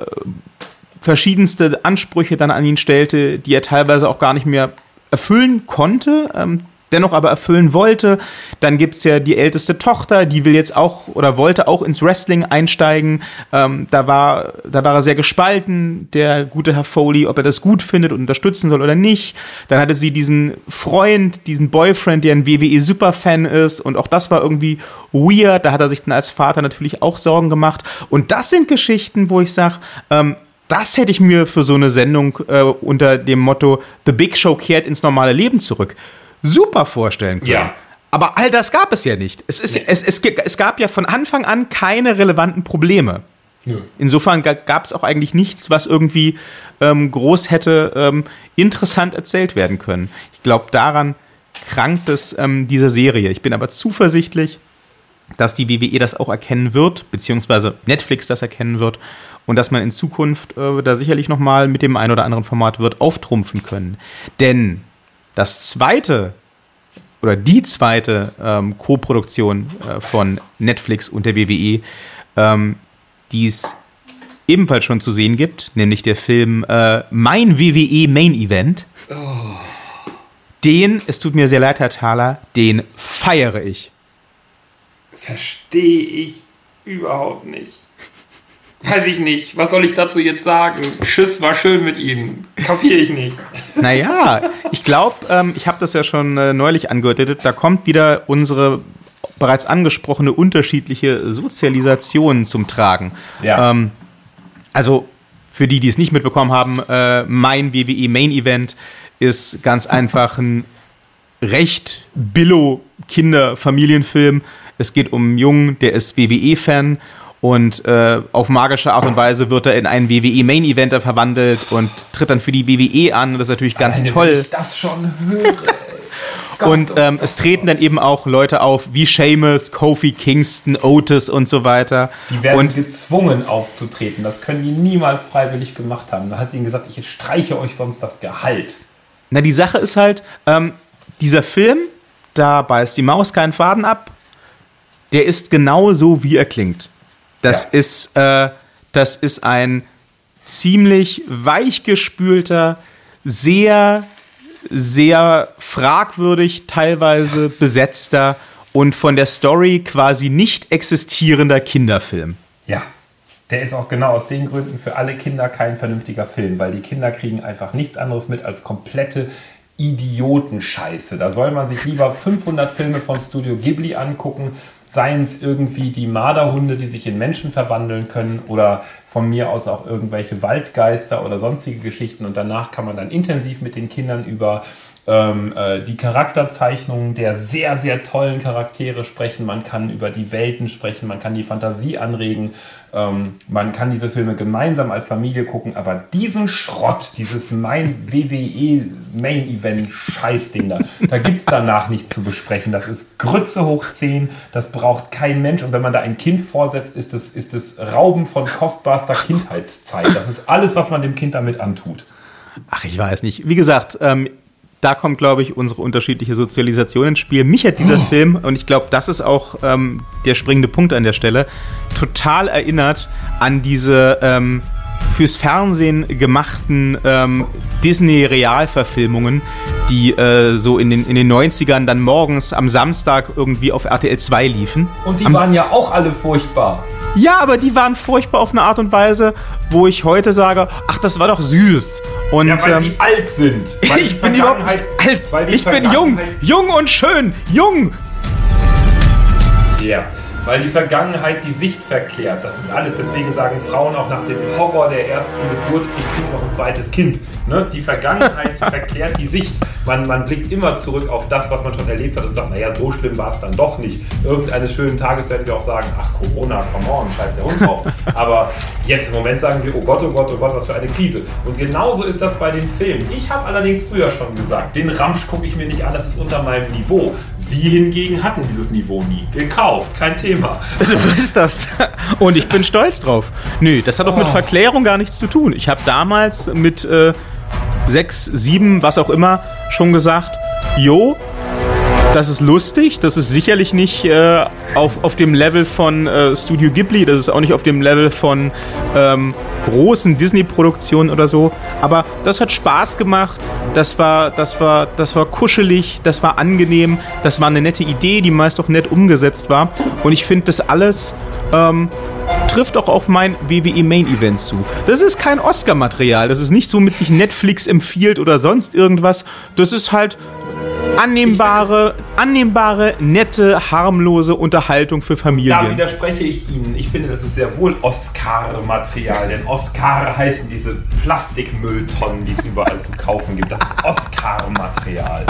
verschiedenste Ansprüche dann an ihn stellte, die er teilweise auch gar nicht mehr erfüllen konnte. Ähm, dennoch aber erfüllen wollte. Dann gibt es ja die älteste Tochter, die will jetzt auch oder wollte auch ins Wrestling einsteigen. Ähm, da, war, da war er sehr gespalten, der gute Herr Foley, ob er das gut findet und unterstützen soll oder nicht. Dann hatte sie diesen Freund, diesen Boyfriend, der ein WWE-Superfan ist und auch das war irgendwie weird. Da hat er sich dann als Vater natürlich auch Sorgen gemacht. Und das sind Geschichten, wo ich sage, ähm, das hätte ich mir für so eine Sendung äh, unter dem Motto The Big Show kehrt ins normale Leben zurück super vorstellen können. Ja. Aber all das gab es ja nicht. Es, ist, nee. es, es, es gab ja von Anfang an keine relevanten Probleme. Nö. Insofern gab es auch eigentlich nichts, was irgendwie ähm, groß hätte ähm, interessant erzählt werden können. Ich glaube, daran krankt es ähm, dieser Serie. Ich bin aber zuversichtlich, dass die WWE das auch erkennen wird, beziehungsweise Netflix das erkennen wird und dass man in Zukunft äh, da sicherlich nochmal mit dem ein oder anderen Format wird auftrumpfen können. Denn das zweite oder die zweite ähm, Co-Produktion äh, von Netflix und der WWE, ähm, die es ebenfalls schon zu sehen gibt, nämlich der Film äh, Mein WWE Main Event. Oh. Den, es tut mir sehr leid, Herr Thaler, den feiere ich. Verstehe ich überhaupt nicht. Weiß ich nicht. Was soll ich dazu jetzt sagen? Tschüss, war schön mit Ihnen. Kapiere ich nicht. Naja, ich glaube, ähm, ich habe das ja schon äh, neulich angedeutet, da kommt wieder unsere bereits angesprochene unterschiedliche Sozialisation zum Tragen. Ja. Ähm, also für die, die es nicht mitbekommen haben, äh, mein WWE Main Event ist ganz einfach ein recht billo Kinder-Familienfilm. Es geht um einen Jungen, der ist WWE-Fan und äh, auf magische Art und Weise wird er in einen WWE Main Eventer verwandelt und tritt dann für die WWE an. Das ist natürlich ganz Alleine, toll. Wenn ich das schon höre. und ähm, es treten dann eben auch Leute auf wie Seamus, Kofi Kingston, Otis und so weiter. Die werden und gezwungen aufzutreten. Das können die niemals freiwillig gemacht haben. Da hat ihnen gesagt, ich streiche euch sonst das Gehalt. Na, die Sache ist halt, ähm, dieser Film, da beißt die Maus keinen Faden ab. Der ist genau so, wie er klingt. Das ja. ist, äh, das ist ein ziemlich weichgespülter, sehr, sehr fragwürdig teilweise besetzter und von der Story quasi nicht existierender Kinderfilm. Ja, der ist auch genau aus den Gründen für alle Kinder kein vernünftiger Film, weil die Kinder kriegen einfach nichts anderes mit als komplette Idiotenscheiße. Da soll man sich lieber 500 Filme von Studio Ghibli angucken Seien es irgendwie die Marderhunde, die sich in Menschen verwandeln können oder von mir aus auch irgendwelche Waldgeister oder sonstige Geschichten. Und danach kann man dann intensiv mit den Kindern über ähm, äh, die Charakterzeichnungen der sehr, sehr tollen Charaktere sprechen. Man kann über die Welten sprechen, man kann die Fantasie anregen ähm, man kann diese Filme gemeinsam als Familie gucken, aber diesen Schrott, dieses mein WWE Main Event Scheißding da, da gibt es danach nichts zu besprechen. Das ist Grütze hoch 10, das braucht kein Mensch. Und wenn man da ein Kind vorsetzt, ist es ist das Rauben von kostbarster Kindheitszeit. Das ist alles, was man dem Kind damit antut. Ach, ich weiß nicht. Wie gesagt, ähm, da kommt, glaube ich, unsere unterschiedliche Sozialisation ins Spiel. Mich hat dieser oh. Film, und ich glaube, das ist auch ähm, der springende Punkt an der Stelle, total erinnert an diese ähm, fürs Fernsehen gemachten ähm, Disney-Realverfilmungen, die äh, so in den, in den 90ern dann morgens am Samstag irgendwie auf RTL 2 liefen. Und die am waren ja auch alle furchtbar. Ja, aber die waren furchtbar auf eine Art und Weise, wo ich heute sage, ach, das war doch süß. Und, ja, weil ähm, sie alt sind. ich bin überhaupt nicht alt. Ich bin jung. Jung und schön. Jung. Ja, weil die Vergangenheit die Sicht verklärt. Das ist alles. Deswegen sagen Frauen auch nach dem Horror der ersten Geburt, ich kriege noch ein zweites Kind. Ne? Die Vergangenheit verklärt die Sicht. Man, man blickt immer zurück auf das, was man schon erlebt hat und sagt, naja, so schlimm war es dann doch nicht. Irgendeines schönen Tages werden wir auch sagen, ach Corona, come on, scheiß der Hund drauf. Aber jetzt im Moment sagen wir, oh Gott, oh Gott, oh Gott, was für eine Krise. Und genauso ist das bei den Filmen. Ich habe allerdings früher schon gesagt, den Ramsch gucke ich mir nicht an, das ist unter meinem Niveau. Sie hingegen hatten dieses Niveau nie. Gekauft, kein Thema. So ist das. Und ich bin stolz drauf. Nö, das hat doch oh. mit Verklärung gar nichts zu tun. Ich habe damals mit... Äh, sechs, sieben, was auch immer, schon gesagt, jo, das ist lustig, das ist sicherlich nicht äh, auf, auf dem Level von äh, Studio Ghibli, das ist auch nicht auf dem Level von ähm, großen Disney-Produktionen oder so. Aber das hat Spaß gemacht, das war, das, war, das war kuschelig, das war angenehm, das war eine nette Idee, die meist auch nett umgesetzt war. Und ich finde das alles ähm, trifft auch auf mein WWE Main Event zu. Das ist kein Oscar-Material. Das ist nicht so mit sich Netflix empfiehlt oder sonst irgendwas. Das ist halt annehmbare, annehmbare, nette, harmlose Unterhaltung für Familien. Da widerspreche ich Ihnen. Ich finde, das ist sehr wohl Oscar-Material, denn Oscar heißen diese Plastikmülltonnen, die es überall zu kaufen gibt. Das ist Oscar-Material.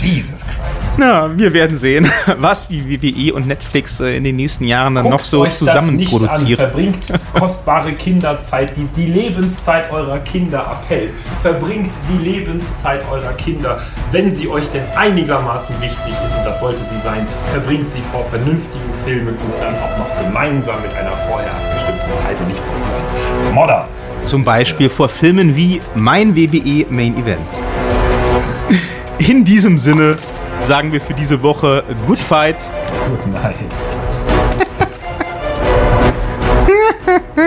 Jesus Christ. Na, wir werden sehen, was die WWE und Netflix äh, in den nächsten Jahren dann noch so zusammen produziert. Verbringt kostbare Kinderzeit, die, die Lebenszeit eurer Kinder Appell. Verbringt die Lebenszeit eurer Kinder, wenn sie euch denn einigermaßen wichtig ist, und das sollte sie sein, verbringt sie vor vernünftigen Filmen und dann auch noch gemeinsam mit einer vorher abgestimmten Zeit und nicht vor so Modder. Zum Beispiel vor Filmen wie Mein WWE Main Event. In diesem Sinne sagen wir für diese Woche Good Fight. Good Night.